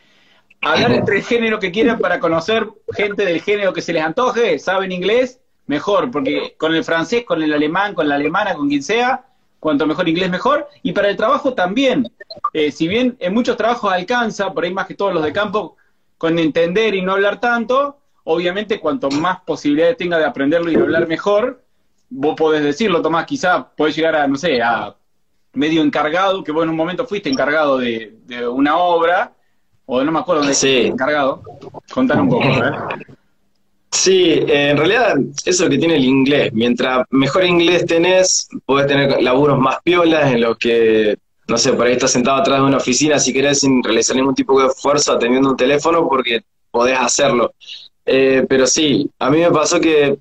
Hablar entre el género que quieran para conocer gente del género que se les antoje, saben inglés, mejor, porque con el francés, con el alemán, con la alemana, con quien sea, cuanto mejor inglés mejor. Y para el trabajo también, eh, si bien en muchos trabajos alcanza, por ahí más que todos los de campo, con entender y no hablar tanto, obviamente cuanto más posibilidades tenga de aprenderlo y hablar mejor, vos podés decirlo, Tomás, quizá podés llegar a, no sé, a medio encargado, que vos en un momento fuiste encargado de, una obra, o no me acuerdo dónde sí. encargado. Contar un poco, ¿eh? Sí, en realidad eso que tiene el inglés. Mientras mejor inglés tenés, podés tener laburos más piolas en los que, no sé, por ahí estás sentado atrás de una oficina si querés sin realizar ningún tipo de esfuerzo atendiendo un teléfono porque podés hacerlo. Eh, pero sí, a mí me pasó que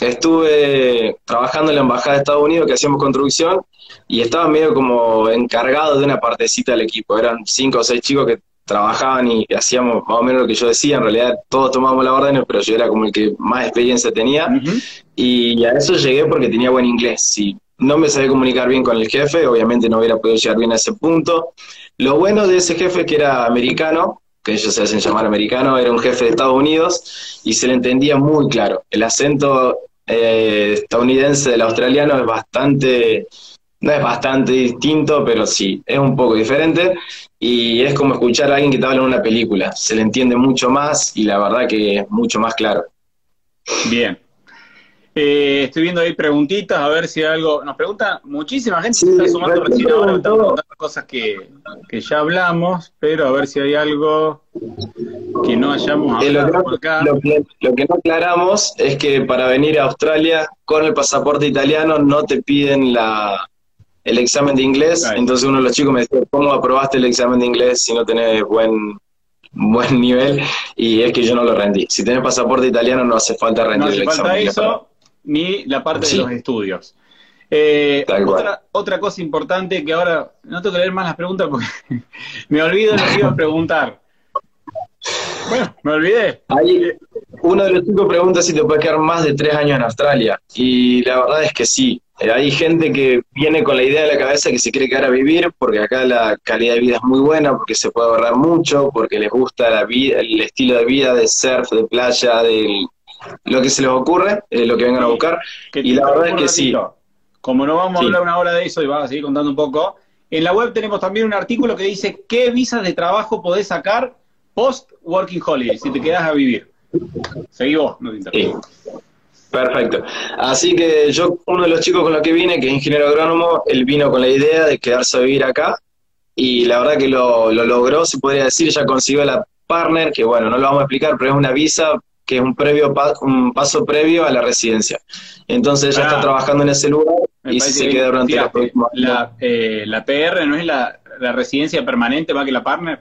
estuve trabajando en la Embajada de Estados Unidos que hacíamos construcción y estaba medio como encargado de una partecita del equipo. Eran cinco o seis chicos que trabajaban y hacíamos más o menos lo que yo decía. En realidad todos tomábamos la orden, pero yo era como el que más experiencia tenía. Y a eso llegué porque tenía buen inglés. Si no me sabía comunicar bien con el jefe, obviamente no hubiera podido llegar bien a ese punto. Lo bueno de ese jefe que era americano, que ellos se hacen llamar americano, era un jefe de Estados Unidos y se le entendía muy claro. El acento eh, estadounidense del australiano es bastante, no es bastante distinto, pero sí, es un poco diferente y es como escuchar a alguien que te habla en una película, se le entiende mucho más y la verdad que es mucho más claro. Bien. Eh, estoy viendo ahí preguntitas, a ver si algo. Nos pregunta muchísima gente, Sí, se está sumando recién ahora, están preguntando cosas que, que ya hablamos, pero a ver si hay algo que no hayamos Eh, lo, que hablado por acá. lo que- lo que no aclaramos es que para venir a Australia con el pasaporte italiano no te piden la, el examen de inglés. Entonces uno de los chicos me decía, ¿cómo aprobaste el examen de inglés si no tenés buen, buen nivel? Y es que yo no lo rendí. Si tenés pasaporte italiano no hace falta rendir No hace el examen falta inglés. eso, ni la parte Sí. de los estudios. Eh, otra, otra cosa importante que ahora no tengo que leer más las preguntas porque me olvido lo que iba a preguntar. Bueno, me olvidé. Ahí, uno de los chicos pregunta si te puedes quedar más de tres años en Australia. Y la verdad es que sí. Hay gente que viene con la idea de la cabeza que se quiere quedar a vivir, porque acá la calidad de vida es muy buena, porque se puede ahorrar mucho, porque les gusta la vida, el estilo de vida de surf, de playa, de lo que se les ocurre, eh, lo que vengan a buscar. Que Y la verdad es que ratito. Como no vamos Sí. a hablar una hora de eso y vas a seguir contando un poco, en la web tenemos también un artículo que dice qué visas de trabajo podés sacar post working holiday, si te quedas a vivir. Seguí vos, no te interrumpo. Perfecto. Así que yo, uno de los chicos con los que vine, que es ingeniero agrónomo, él vino con la idea de quedarse a vivir acá y la verdad que lo, lo logró, se podría decir, ya consiguió la partner, que bueno, no lo vamos a explicar, pero es una visa que es un previo pa- un paso previo a la residencia. Entonces ella Ah. está trabajando en ese lugar y se que queda durante los tiraste. próximos la, eh, la PR no es la, la residencia permanente más que la partner.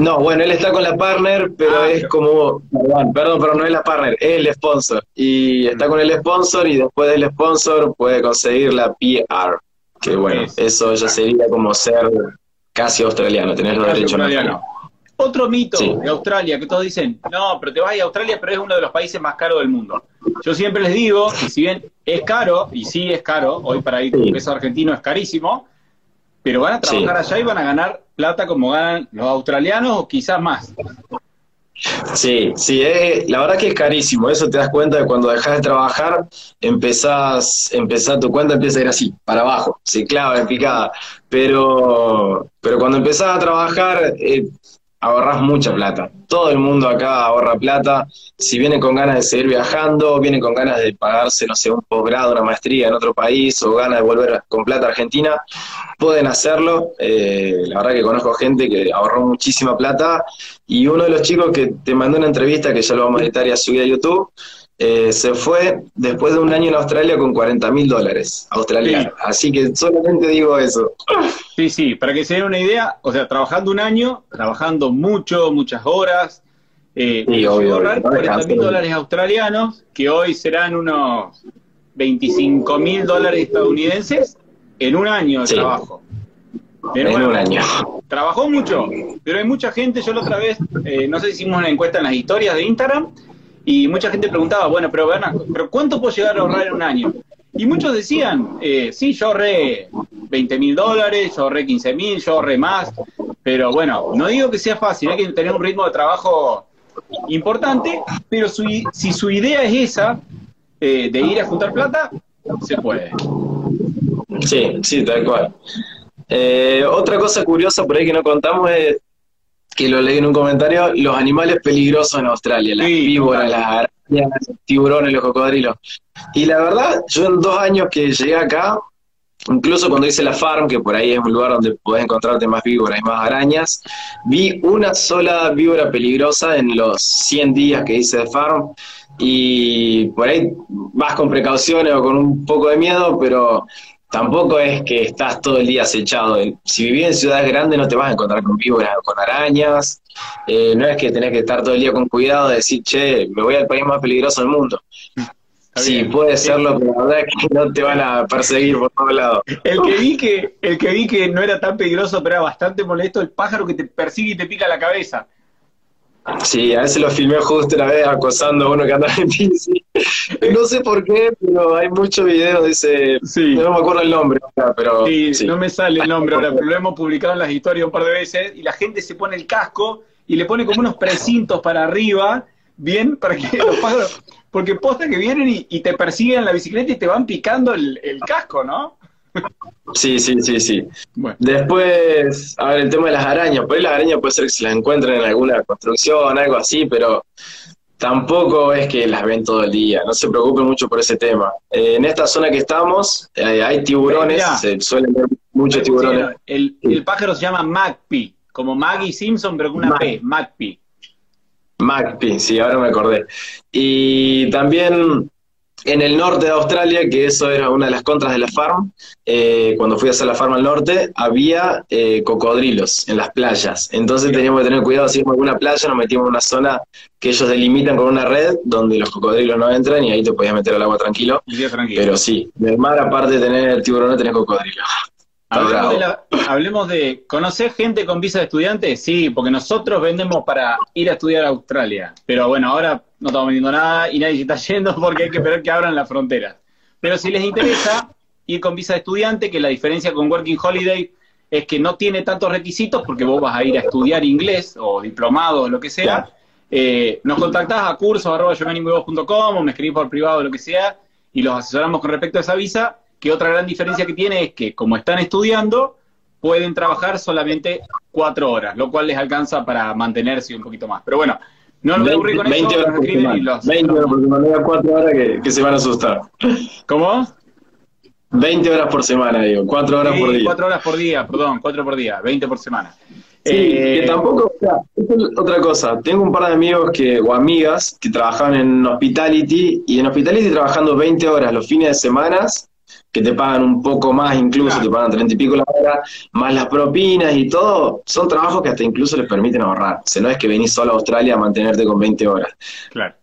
No, bueno, él está con la partner, pero Ah, es pero- como, perdón, perdón, pero no es la partner, es el sponsor. Y está con el sponsor y después del sponsor puede conseguir la PR, que bueno, Es- eso ya sería como ser casi australiano, tener los derechos australiano. Australia. Otro mito Sí. de Australia que todos dicen, no, pero te vas a ir a Australia, pero es uno de los países más caros del mundo. Yo siempre les digo, que si bien es caro, y sí es caro, hoy para ir con Sí. peso argentino es carísimo, pero van a trabajar Sí. allá y van a ganar plata como ganan los australianos o quizás más. Sí, sí, es- la verdad que es carísimo, eso te das cuenta de cuando dejas de trabajar, empezás, empezás, tu cuenta empieza a ir así, para abajo, se clava en picada, pero, pero cuando empezás a trabajar, eh, ahorras mucha plata. Todo el mundo acá ahorra plata. Si vienen con ganas de seguir viajando, vienen con ganas de pagarse, no sé, un posgrado, una maestría en otro país o ganas de volver con plata a Argentina, pueden hacerlo. Eh, la verdad que conozco gente que ahorró muchísima plata y uno de los chicos que te mandó una entrevista, que ya lo vamos a editar y a subir a YouTube, eh, se fue después de un año en Australia con 40 mil dólares australianos. Así que solamente digo eso. Sí, sí, para que se den una idea, o sea, trabajando un año, trabajando mucho, muchas horas, eh, Sí, obvio, a ahorrar obvio, 40 mil dólares australianos, que hoy serán unos 25 mil dólares estadounidenses en un año de Sí. trabajo. En un año. Trabajó mucho, pero hay mucha gente, yo la otra vez, eh, no sé si hicimos una encuesta en las historias de Instagram, y mucha gente preguntaba, bueno, pero, Berna, ¿pero cuánto puedo llegar a ahorrar en un año? Y muchos decían, eh, sí, yo ahorré 20 mil dólares, yo ahorré 15 mil, yo ahorré más, pero bueno, no digo que sea fácil, hay que tener un ritmo de trabajo importante, pero su si su idea es esa, eh, de ir a juntar plata, se puede. Sí, sí, tal cual. Eh, otra cosa curiosa por ahí que no contamos es que lo leí en un comentario, los animales peligrosos en Australia, las Sí, víboras, total. Tiburones, los cocodrilos. Y la verdad, yo en dos años que llegué acá, incluso cuando hice la farm, que por ahí es un lugar donde podés encontrarte más víboras y más arañas, vi una sola víbora peligrosa en los 100 días que hice de farm. Y por ahí vas con precauciones o con un poco de miedo, pero tampoco es que estás todo el día acechado. Si vivís en ciudades grandes no te vas a encontrar con víboras o con arañas. Eh, no es que tenés que estar todo el día con cuidado de decir, che, me voy al país más peligroso del mundo. Está Sí, puede serlo, pero la verdad es que no te van a perseguir por todos lados. El que vi que, el que vi que no era tan peligroso, pero era bastante molesto, el pájaro que te persigue y te pica la cabeza. Sí, a veces lo filmé justo una vez acosando a uno que andaba en bici. No sé por qué, pero hay muchos videos de ese... Sí. No me acuerdo el nombre, pero... Sí, sí. no me sale el nombre ahora, pero lo hemos publicado en las historias un par de veces y la gente se pone el casco y le pone como unos precintos para arriba, bien, para que los pájaros, porque posta que vienen y, y te persiguen en la bicicleta y te van picando el, el casco, ¿no? Sí, sí, sí, sí. Bueno, Después, a ver, el tema de las arañas. Por ahí las arañas puede ser que se las encuentren en alguna construcción, algo así, pero tampoco es que las ven todo el día, no se preocupen mucho por ese tema. Eh, en esta zona que estamos eh, hay tiburones, se suelen ver muchos tiburones. El, el, pájaro se llama Magpie, como Maggie Simpson, pero con una P, Magpie. Magpie, sí, ahora me acordé. Y también en el norte de Australia, que eso era una de las contras de la farm, eh, cuando fui a hacer la farm al norte, había eh, cocodrilos en las playas. Entonces teníamos que tener cuidado, si íbamos a alguna playa, nos metíamos en una zona que ellos delimitan con una red donde los cocodrilos no entran y ahí te podías meter al agua tranquilo. Pero sí, del mar, aparte de tener tiburón, tenés cocodrilos. Hablemos de, ¿conocer gente con visa de estudiante? Sí, porque nosotros vendemos para ir a estudiar a Australia. Pero bueno, ahora no estamos vendiendo nada y nadie se está yendo porque hay que esperar que abran las fronteras. Pero si les interesa ir con visa de estudiante, que la diferencia con Working Holiday es que no tiene tantos requisitos porque vos vas a ir a estudiar inglés o diplomado o lo que sea. Eh, nos contactás a cursos.com o me escribís por privado o lo que sea y los asesoramos con respecto a esa visa que otra gran diferencia que tiene es que como están estudiando, pueden trabajar solamente cuatro horas, lo cual les alcanza para mantenerse un poquito más. Pero bueno, no lo voy a aburrir con 20 Horas por semana. Los, 20 horas por semana, cuatro horas que, se van a asustar. ¿Cómo? 20 horas por semana, digo, cuatro horas por día. Cuatro horas por día, perdón, cuatro por día, 20 por semana. Sí, que eh, tampoco, o sea, otra cosa, tengo un par de amigos que, o amigas que trabajan en Hospitality y en Hospitality trabajando 20 horas los fines de semana que te pagan un poco más, incluso te pagan treinta y pico la hora, más las propinas y todo, son trabajos que hasta incluso les permiten ahorrar. O sea, no es que venís solo a Australia a mantenerte con 20 horas. Claro.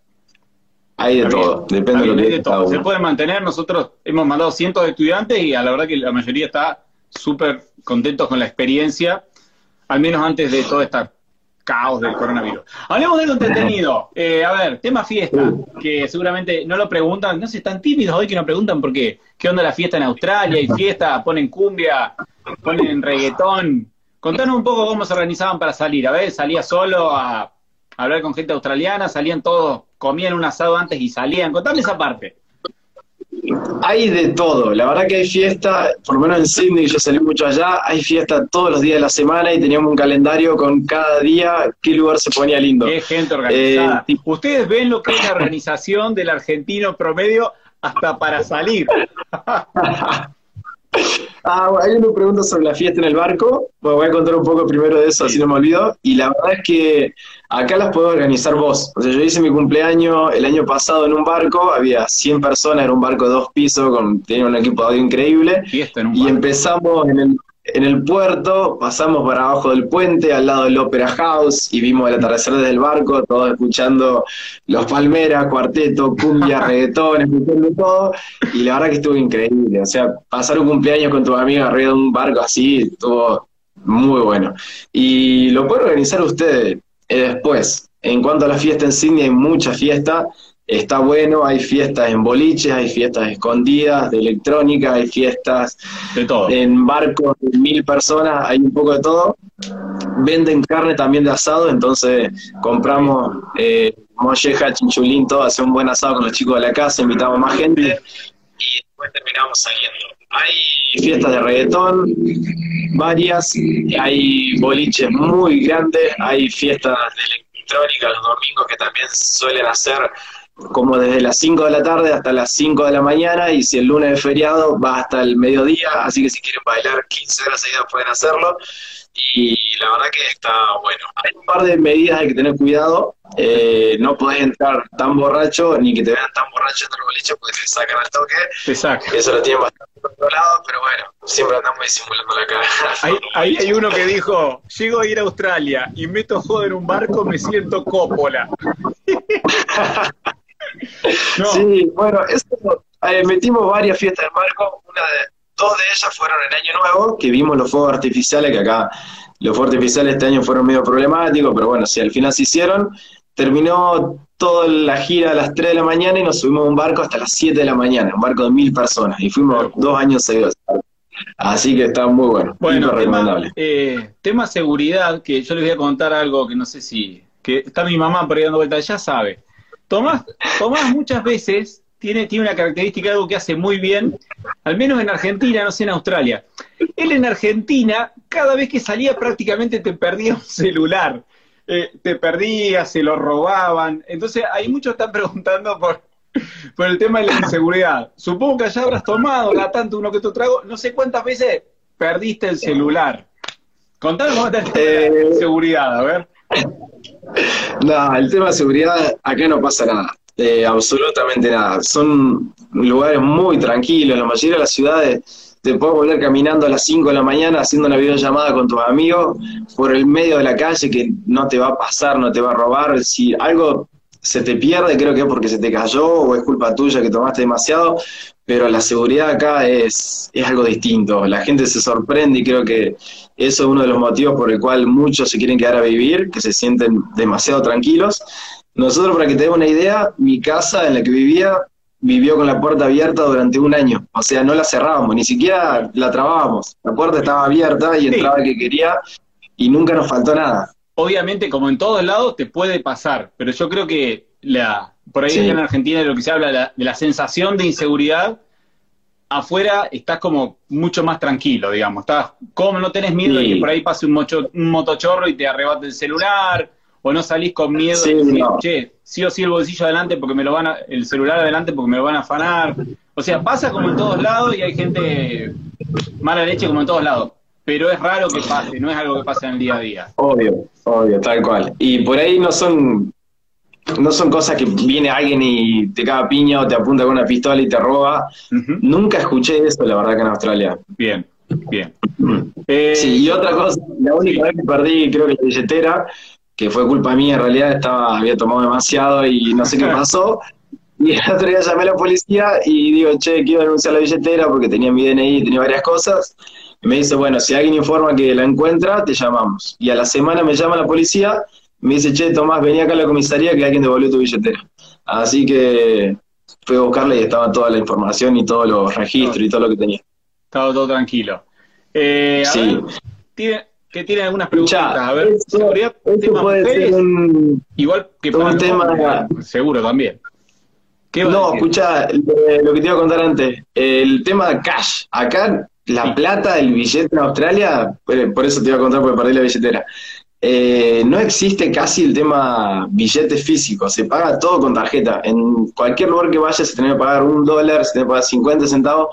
Hay de todo, depende de lo que de todo. Se puede mantener, nosotros hemos mandado cientos de estudiantes y a la verdad que la mayoría está súper contentos con la experiencia, al menos antes de toda esta caos del coronavirus. Hablemos de lo entretenido. Eh, a ver, tema fiesta, que seguramente no lo preguntan, no sé, están tímidos hoy que no preguntan por qué. ¿Qué onda la fiesta en Australia? ¿Hay fiesta? ¿Ponen cumbia? ¿Ponen reggaetón? Contanos un poco cómo se organizaban para salir. A ver, salía solo a hablar con gente australiana, salían todos, comían un asado antes y salían. Contame esa parte. Hay de todo, la verdad que hay fiesta, por lo menos en Sydney, yo salí mucho allá, hay fiesta todos los días de la semana y teníamos un calendario con cada día qué lugar se ponía lindo. Qué gente organizada. Eh, Ustedes ven lo que es la organización del argentino promedio hasta para salir. Ah, hay una pregunta sobre la fiesta en el barco. Bueno, voy a contar un poco primero de eso, así no me olvido. Y la verdad es que acá las puedo organizar vos. O sea, yo hice mi cumpleaños el año pasado en un barco, había 100 personas, era un barco de dos pisos, con, tenía un equipo de audio increíble. y empezamos en el, en el puerto, pasamos para abajo del puente, al lado del Opera House, y vimos el atardecer desde el barco, todos escuchando los Palmeras, cuarteto, cumbia, reggaetón, escuchando todo, y la verdad que estuvo increíble. O sea, pasar un cumpleaños con tu amiga arriba de un barco así, estuvo muy bueno. Y lo pueden organizar ustedes eh, después. En cuanto a la fiesta en Sydney, hay mucha fiesta está bueno, hay fiestas en boliches, hay fiestas escondidas de electrónica, hay fiestas de todo. en barcos de mil personas, hay un poco de todo. Venden carne también de asado, entonces compramos eh, molleja, chinchulín, todo, hace un buen asado con los chicos de la casa, invitamos más gente y después terminamos saliendo. Hay fiestas de reggaetón, varias, hay boliches muy grandes, hay fiestas de electrónica los domingos que también suelen hacer como desde las 5 de la tarde hasta las 5 de la mañana y si el lunes es feriado va hasta el mediodía, así que si quieren bailar 15 horas seguidas pueden hacerlo y la verdad que está bueno. Hay un par de medidas hay que tener cuidado, eh, no podés entrar tan borracho ni que te vean tan borracho en el boliche porque te sacan al toque. Exacto. Eso lo tienen bastante controlado, pero bueno, siempre andamos disimulando la cara. Ahí, hay uno que dijo, llego a ir a Australia y meto joder en un barco, me siento cópola. Sí, bueno, eh, metimos varias fiestas de barco, una de, dos de ellas fueron en Año Nuevo, que vimos los fuegos artificiales, que acá los fuegos artificiales este año fueron medio problemáticos, pero bueno, si al final se hicieron. Terminó toda la gira a las 3 de la mañana y nos subimos a un barco hasta las 7 de la mañana, un barco de mil personas, y fuimos dos años seguidos. Así que está muy bueno. Bueno, recomendable. Eh, tema seguridad, que yo les voy a contar algo que no sé si. que está mi mamá por ahí dando vueltas, ya sabe. Tomás, Tomás muchas veces tiene, tiene una característica, algo que hace muy bien, al menos en Argentina, no sé en Australia. Él en Argentina, cada vez que salía prácticamente te perdía un celular. eh, te perdías, se lo robaban. Entonces, hay muchos están preguntando por, por el tema de la inseguridad. Supongo que allá habrás tomado la tanto uno que tu trago. No sé cuántas veces perdiste el celular. Contame cómo está el de Eh, inseguridad, a ver. No, el tema de seguridad, acá no pasa nada. Eh, absolutamente nada. Son lugares muy tranquilos. La mayoría de las ciudades te puedes volver caminando a las 5 de la mañana haciendo una videollamada con tus amigos por el medio de la calle que no te va a pasar, no te va a robar. Si algo se te pierde, creo que es porque se te cayó o es culpa tuya que tomaste demasiado. Pero la seguridad acá es, es algo distinto. La gente se sorprende y creo que eso es uno de los motivos por el cual muchos se quieren quedar a vivir, que se sienten demasiado tranquilos. Nosotros, para que te dé una idea, mi casa en la que vivía vivió con la puerta abierta durante un año. O sea, no la cerrábamos, ni siquiera la trabábamos. La puerta estaba abierta y entraba el que quería y nunca nos faltó nada. Obviamente, como en todos lados, te puede pasar, pero yo creo que la, por ahí Sí. en Argentina de lo que se habla de la, de la sensación de inseguridad, afuera estás como mucho más tranquilo, digamos. Estás como no tenés miedo de Sí. que por ahí pase un, mocho, un motochorro y te arrebate el celular, o no salís con miedo Sí, de decir, no. che, sí o sí el bolsillo adelante porque me lo van a, el celular adelante porque me lo van a afanar. O sea, pasa como en todos lados y hay gente mala leche como en todos lados. Pero es raro que pase, no es algo que pasa en el día a día. Obvio, obvio, tal cual. Y por ahí no son, no son cosas que viene alguien y te caga piña o te apunta con una pistola y te roba. Nunca escuché eso, la verdad, que en Australia. Bien, bien. Eh, Sí, y otra cosa, la única vez que perdí, creo que la billetera, que fue culpa mía, en realidad estaba, había tomado demasiado y no sé qué pasó. Y el otro día llamé a la policía y digo, che, quiero denunciar la billetera porque tenía mi DNI, tenía varias cosas. Y me dice, bueno, si alguien informa que la encuentra, te llamamos. Y a la semana me llama la policía, me dice, che, Tomás, vení acá a la comisaría que alguien devolvió tu billetera. Así que fui a buscarla y estaba toda la información y todos los registros y todo lo que tenía. Estaba todo tranquilo. Eh, a Sí. ver, tiene, que tiene algunas preguntas. A ver, eso- seguridad, tema puede mujeres, ser un, igual que un para tema- seguro también. ¿Qué va a No, escucha, lo que te iba a contar antes, el tema de cash. Acá, la plata, el billete en Australia, por por eso te iba a contar porque perdí la billetera. Eh, no existe casi el tema billetes físicos, se paga todo con tarjeta. En cualquier lugar que vayas, se tiene que pagar un dólar, se tiene que pagar 50 centavos,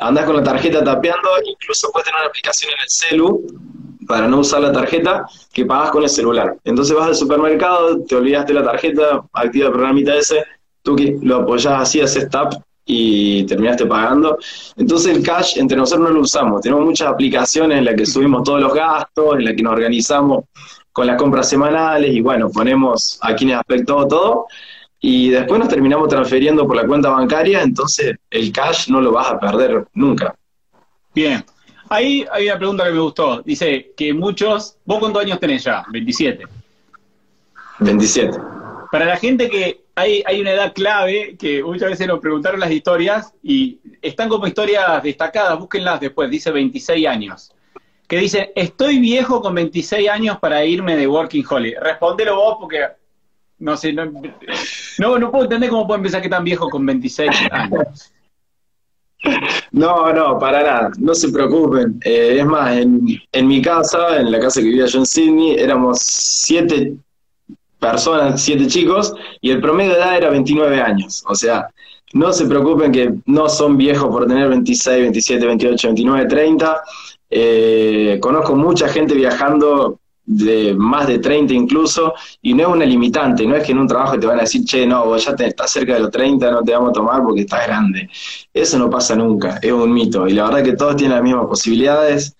andás con la tarjeta tapeando, incluso puedes tener una aplicación en el celu para no usar la tarjeta que pagas con el celular. Entonces vas al supermercado, te olvidaste la tarjeta, activa el programita ese, tú lo apoyás así, haces tap y terminaste pagando. Entonces el cash entre nosotros no lo usamos. Tenemos muchas aplicaciones en las que subimos todos los gastos, en las que nos organizamos con las compras semanales y bueno, ponemos a quienes afectó todo y después nos terminamos transfiriendo por la cuenta bancaria, entonces el cash no lo vas a perder nunca. Bien. Ahí hay una pregunta que me gustó. Dice que muchos. ¿Vos cuántos años tenés ya? 27. 27. Para la gente que hay, hay una edad clave que muchas veces nos preguntaron las historias y están como historias destacadas, búsquenlas después, dice 26 años. Que dice, estoy viejo con 26 años para irme de Working Holiday. Respondelo vos porque no sé, no, no, no puedo entender cómo pueden pensar que tan viejo con 26 años. No, no, para nada, no se preocupen. Eh, es más, en, en mi casa, en la casa que vivía yo en Sydney, éramos siete personas, siete chicos, y el promedio de edad era 29 años. O sea, no se preocupen que no son viejos por tener 26, 27, 28, 29, 30. Eh, conozco mucha gente viajando de más de 30 incluso, y no es una limitante, no es que en un trabajo te van a decir, che, no, vos ya te, estás cerca de los 30, no te vamos a tomar porque estás grande. Eso no pasa nunca, es un mito. Y la verdad que todos tienen las mismas posibilidades.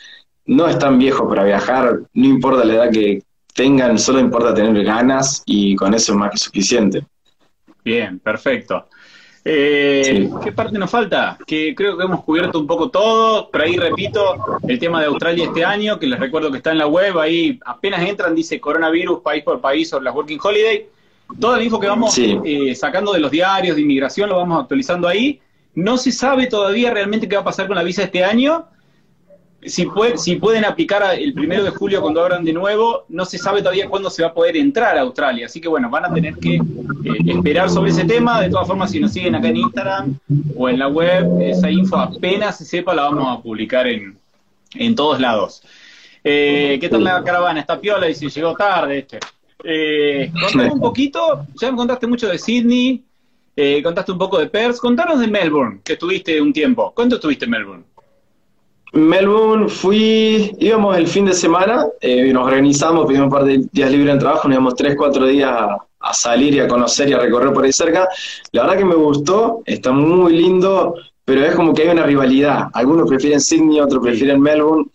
No están viejos para viajar, no importa la edad que tengan, solo importa tener ganas y con eso es más que suficiente. Bien, perfecto. Eh, Sí. ¿Qué parte nos falta? Que creo que hemos cubierto un poco todo, pero ahí repito el tema de Australia este año, que les recuerdo que está en la web, ahí apenas entran, dice coronavirus, país por país, sobre las Working Holiday. Toda la info que vamos Sí. eh, sacando de los diarios de inmigración lo vamos actualizando ahí. No se sabe todavía realmente qué va a pasar con la visa este año. Si, puede- si pueden aplicar el primero de julio cuando abran de nuevo, no se sabe todavía cuándo se va a poder entrar a Australia. Así que bueno, van a tener que eh, esperar sobre ese tema. De todas formas, si nos siguen acá en Instagram o en la web, esa info apenas se sepa la vamos a publicar en, en todos lados. Eh, ¿Qué tal la caravana? Está piola si llegó tarde este. Eh, contame un poquito, ya me contaste mucho de Sydney, eh, contaste un poco de Perth, contanos de Melbourne, que estuviste un tiempo. ¿Cuánto estuviste en Melbourne? Melbourne fui, íbamos el fin de semana, eh, nos organizamos, pedimos un par de días libres en trabajo, nos íbamos tres, cuatro días a, a, salir y a conocer y a recorrer por ahí cerca. La verdad que me gustó, está muy lindo, pero es como que hay una rivalidad. Algunos prefieren Sydney, otros prefieren Melbourne.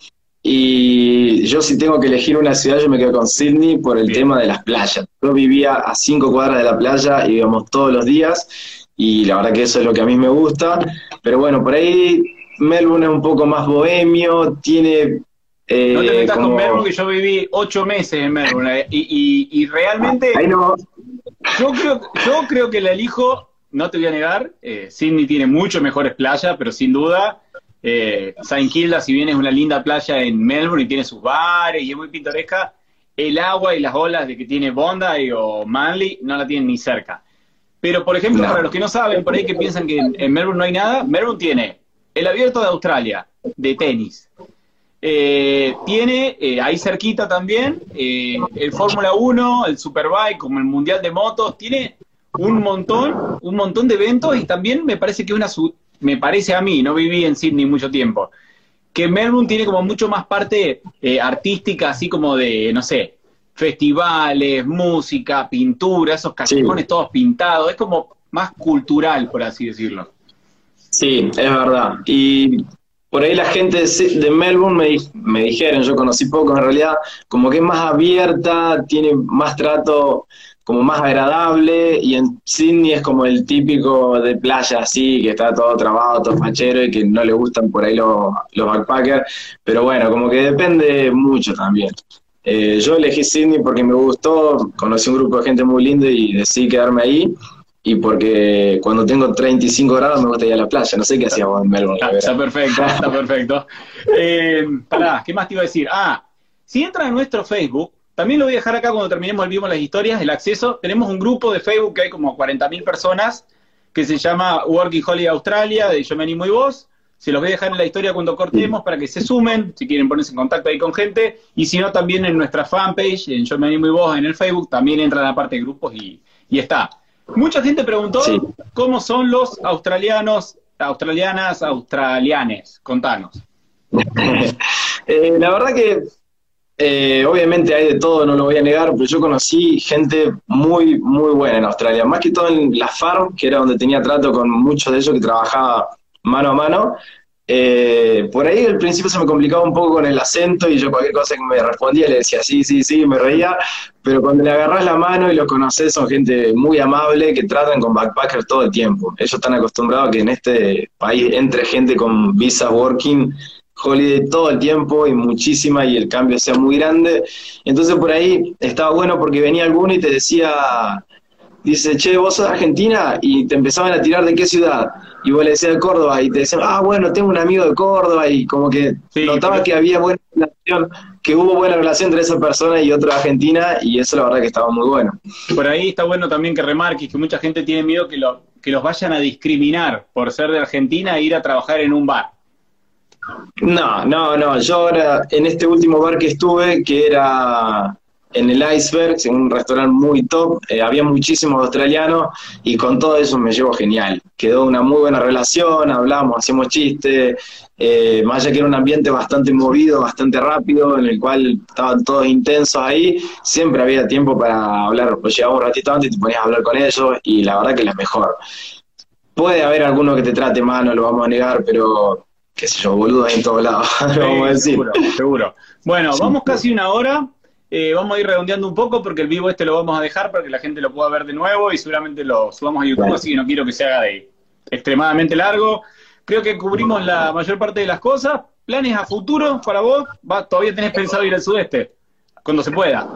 Y yo si tengo que elegir una ciudad, yo me quedo con Sydney por el tema de las playas. Yo vivía a cinco cuadras de la playa y íbamos todos los días y la verdad que eso es lo que a mí me gusta. Pero bueno, por ahí Melbourne es un poco más bohemio, tiene... Eh, no te metas como... con Melbourne, que yo viví ocho meses en Melbourne eh, y, y, y realmente... No. Yo creo, yo creo que la elijo, no te voy a negar, eh, Sydney tiene mucho mejores playas, pero sin duda eh, Saint Kilda, si bien es una linda playa en Melbourne y tiene sus bares y es muy pintoresca, el agua y las olas de que tiene Bondi o Manly no la tienen ni cerca. Pero, por ejemplo, no. para los que no saben, por ahí que piensan que en, en, Melbourne no hay nada, Melbourne tiene el abierto de Australia, de tenis. Eh, tiene eh, ahí cerquita también eh, el Fórmula 1, el Superbike, como el Mundial de Motos. Tiene un montón, un montón de eventos y también me parece que una, me parece a mí, no viví en Sydney mucho tiempo, que Melbourne tiene como mucho más parte artística, así como de, no sé, festivales, música, pintura, esos callejones sí. todos pintados, es como más cultural, por así decirlo. Sí, es verdad. Y por ahí la gente de Melbourne me, me dijeron, yo conocí poco en realidad, como que es más abierta, tiene más trato como más agradable y en Sydney es como el típico de playa así, que está todo trabado, todo fachero y que no le gustan por ahí los, los backpackers, pero bueno, como que depende mucho también. Eh, yo elegí Sydney porque me gustó, conocí un grupo de gente muy lindo y decidí quedarme ahí y porque cuando tengo 35 grados me gusta ir a la playa, no sé qué hacíamos en Melbourne. Está, está perfecto, está perfecto. Eh, pará, ¿qué más te iba a decir? Ah, si entras a nuestro Facebook, también lo voy a dejar acá cuando terminemos el vivo las historias, el acceso. Tenemos un grupo de Facebook que hay como 40.000 personas que se llama Working Holiday Australia, de Yo Me Animo y Vos. Se los voy a dejar en la historia cuando cortemos para que se sumen, si quieren ponerse en contacto ahí con gente. Y si no, también en nuestra fanpage, en Yo Me Animo y Vos, en el Facebook, también entra en la parte de grupos y, y está. Mucha gente preguntó sí. cómo son los australianos, australianas, australianes. Contanos. eh, la verdad que eh, obviamente hay de todo, no lo voy a negar, pero yo conocí gente muy, muy buena en Australia. Más que todo en la farm, que era donde tenía trato con muchos de ellos que trabajaba mano a mano. Eh, por ahí al principio se me complicaba un poco con el acento y yo cualquier cosa que me respondía le decía sí, sí, sí, me reía, pero cuando le agarras la mano y los conoces son gente muy amable que tratan con backpackers todo el tiempo. Ellos están acostumbrados a que en este país entre gente con visa working holiday todo el tiempo y muchísima y el cambio sea muy grande. Entonces por ahí estaba bueno porque venía alguno y te decía, dice, che, vos sos de Argentina y te empezaban a tirar de qué ciudad. Y vos le decías de Córdoba y te decían, ah, bueno, tengo un amigo de Córdoba y como que sí, notaba pero... que había buena relación, que hubo buena relación entre esa persona y otra Argentina y eso la verdad que estaba muy bueno. Por ahí está bueno también que remarques que mucha gente tiene miedo que, lo, que los vayan a discriminar por ser de Argentina e ir a trabajar en un bar. No, no, no. Yo ahora, en este último bar que estuve, que era en el Iceberg, en un restaurante muy top, eh, había muchísimos australianos y con todo eso me llevo genial. Quedó una muy buena relación, hablamos, hacíamos chistes, eh, más allá que era un ambiente bastante movido, bastante rápido, en el cual estaban todos intensos ahí, siempre había tiempo para hablar, pues llegaba un ratito antes y te ponías a hablar con ellos y la verdad que la mejor. Puede haber alguno que te trate mal, no lo vamos a negar, pero qué sé yo, boludo en todos lados, sí, vamos a decir. Seguro, seguro. Bueno, sí, vamos casi una hora. Eh, vamos a ir redondeando un poco porque el vivo este lo vamos a dejar para que la gente lo pueda ver de nuevo y seguramente lo subamos a YouTube, así que no quiero que se haga de extremadamente largo. Creo que cubrimos la mayor parte de las cosas. ¿Planes a futuro para vos? ¿Va, ¿Todavía tenés pensado ir al sudeste? Cuando se pueda.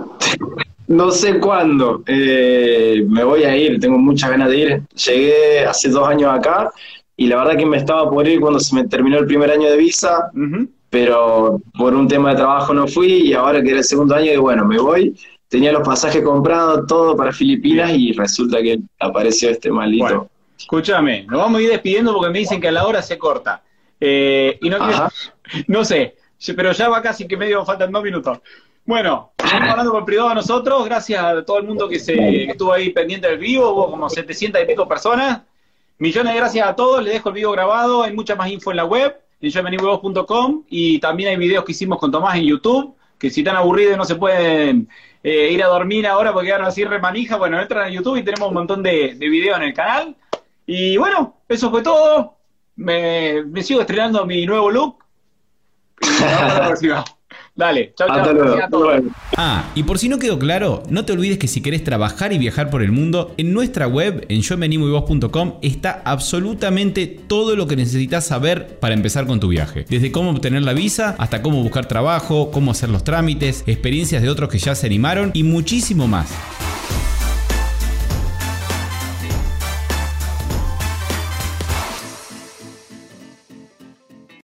No sé cuándo. Eh, me voy a ir, tengo muchas ganas de ir. Llegué hace dos años acá y la verdad que me estaba por ir cuando se me terminó el primer año de visa. Uh -huh pero por un tema de trabajo no fui y ahora que era el segundo año, y bueno, me voy. Tenía los pasajes comprados, todo para Filipinas y resulta que apareció este malito. Bueno, escúchame, nos vamos a ir despidiendo porque me dicen que a la hora se corta. Eh, y no, no sé, pero ya va casi que medio, faltan dos minutos. Bueno, estamos hablando por privado a nosotros. Gracias a todo el mundo que, se, que estuvo ahí pendiente del vivo. Hubo como 700 y pico personas. Millones de gracias a todos. Les dejo el video grabado. Hay mucha más info en la web, en yovenimhuevos.com. Y también hay videos que hicimos con Tomás en YouTube. Que si están aburridos y no se pueden eh, ir a dormir ahora porque quedaron así remanija, bueno, entran a YouTube y tenemos un montón de, de videos en el canal. Y bueno, eso fue todo. Me, me sigo estrenando mi nuevo look. Y nos vemos la próxima. Dale, chao. Ah, y por si no quedó claro, no te olvides que si querés trabajar y viajar por el mundo, en nuestra web, en yomenimoyvos.com, está absolutamente todo lo que necesitas saber para empezar con tu viaje. Desde cómo obtener la visa, hasta cómo buscar trabajo, cómo hacer los trámites, experiencias de otros que ya se animaron y muchísimo más.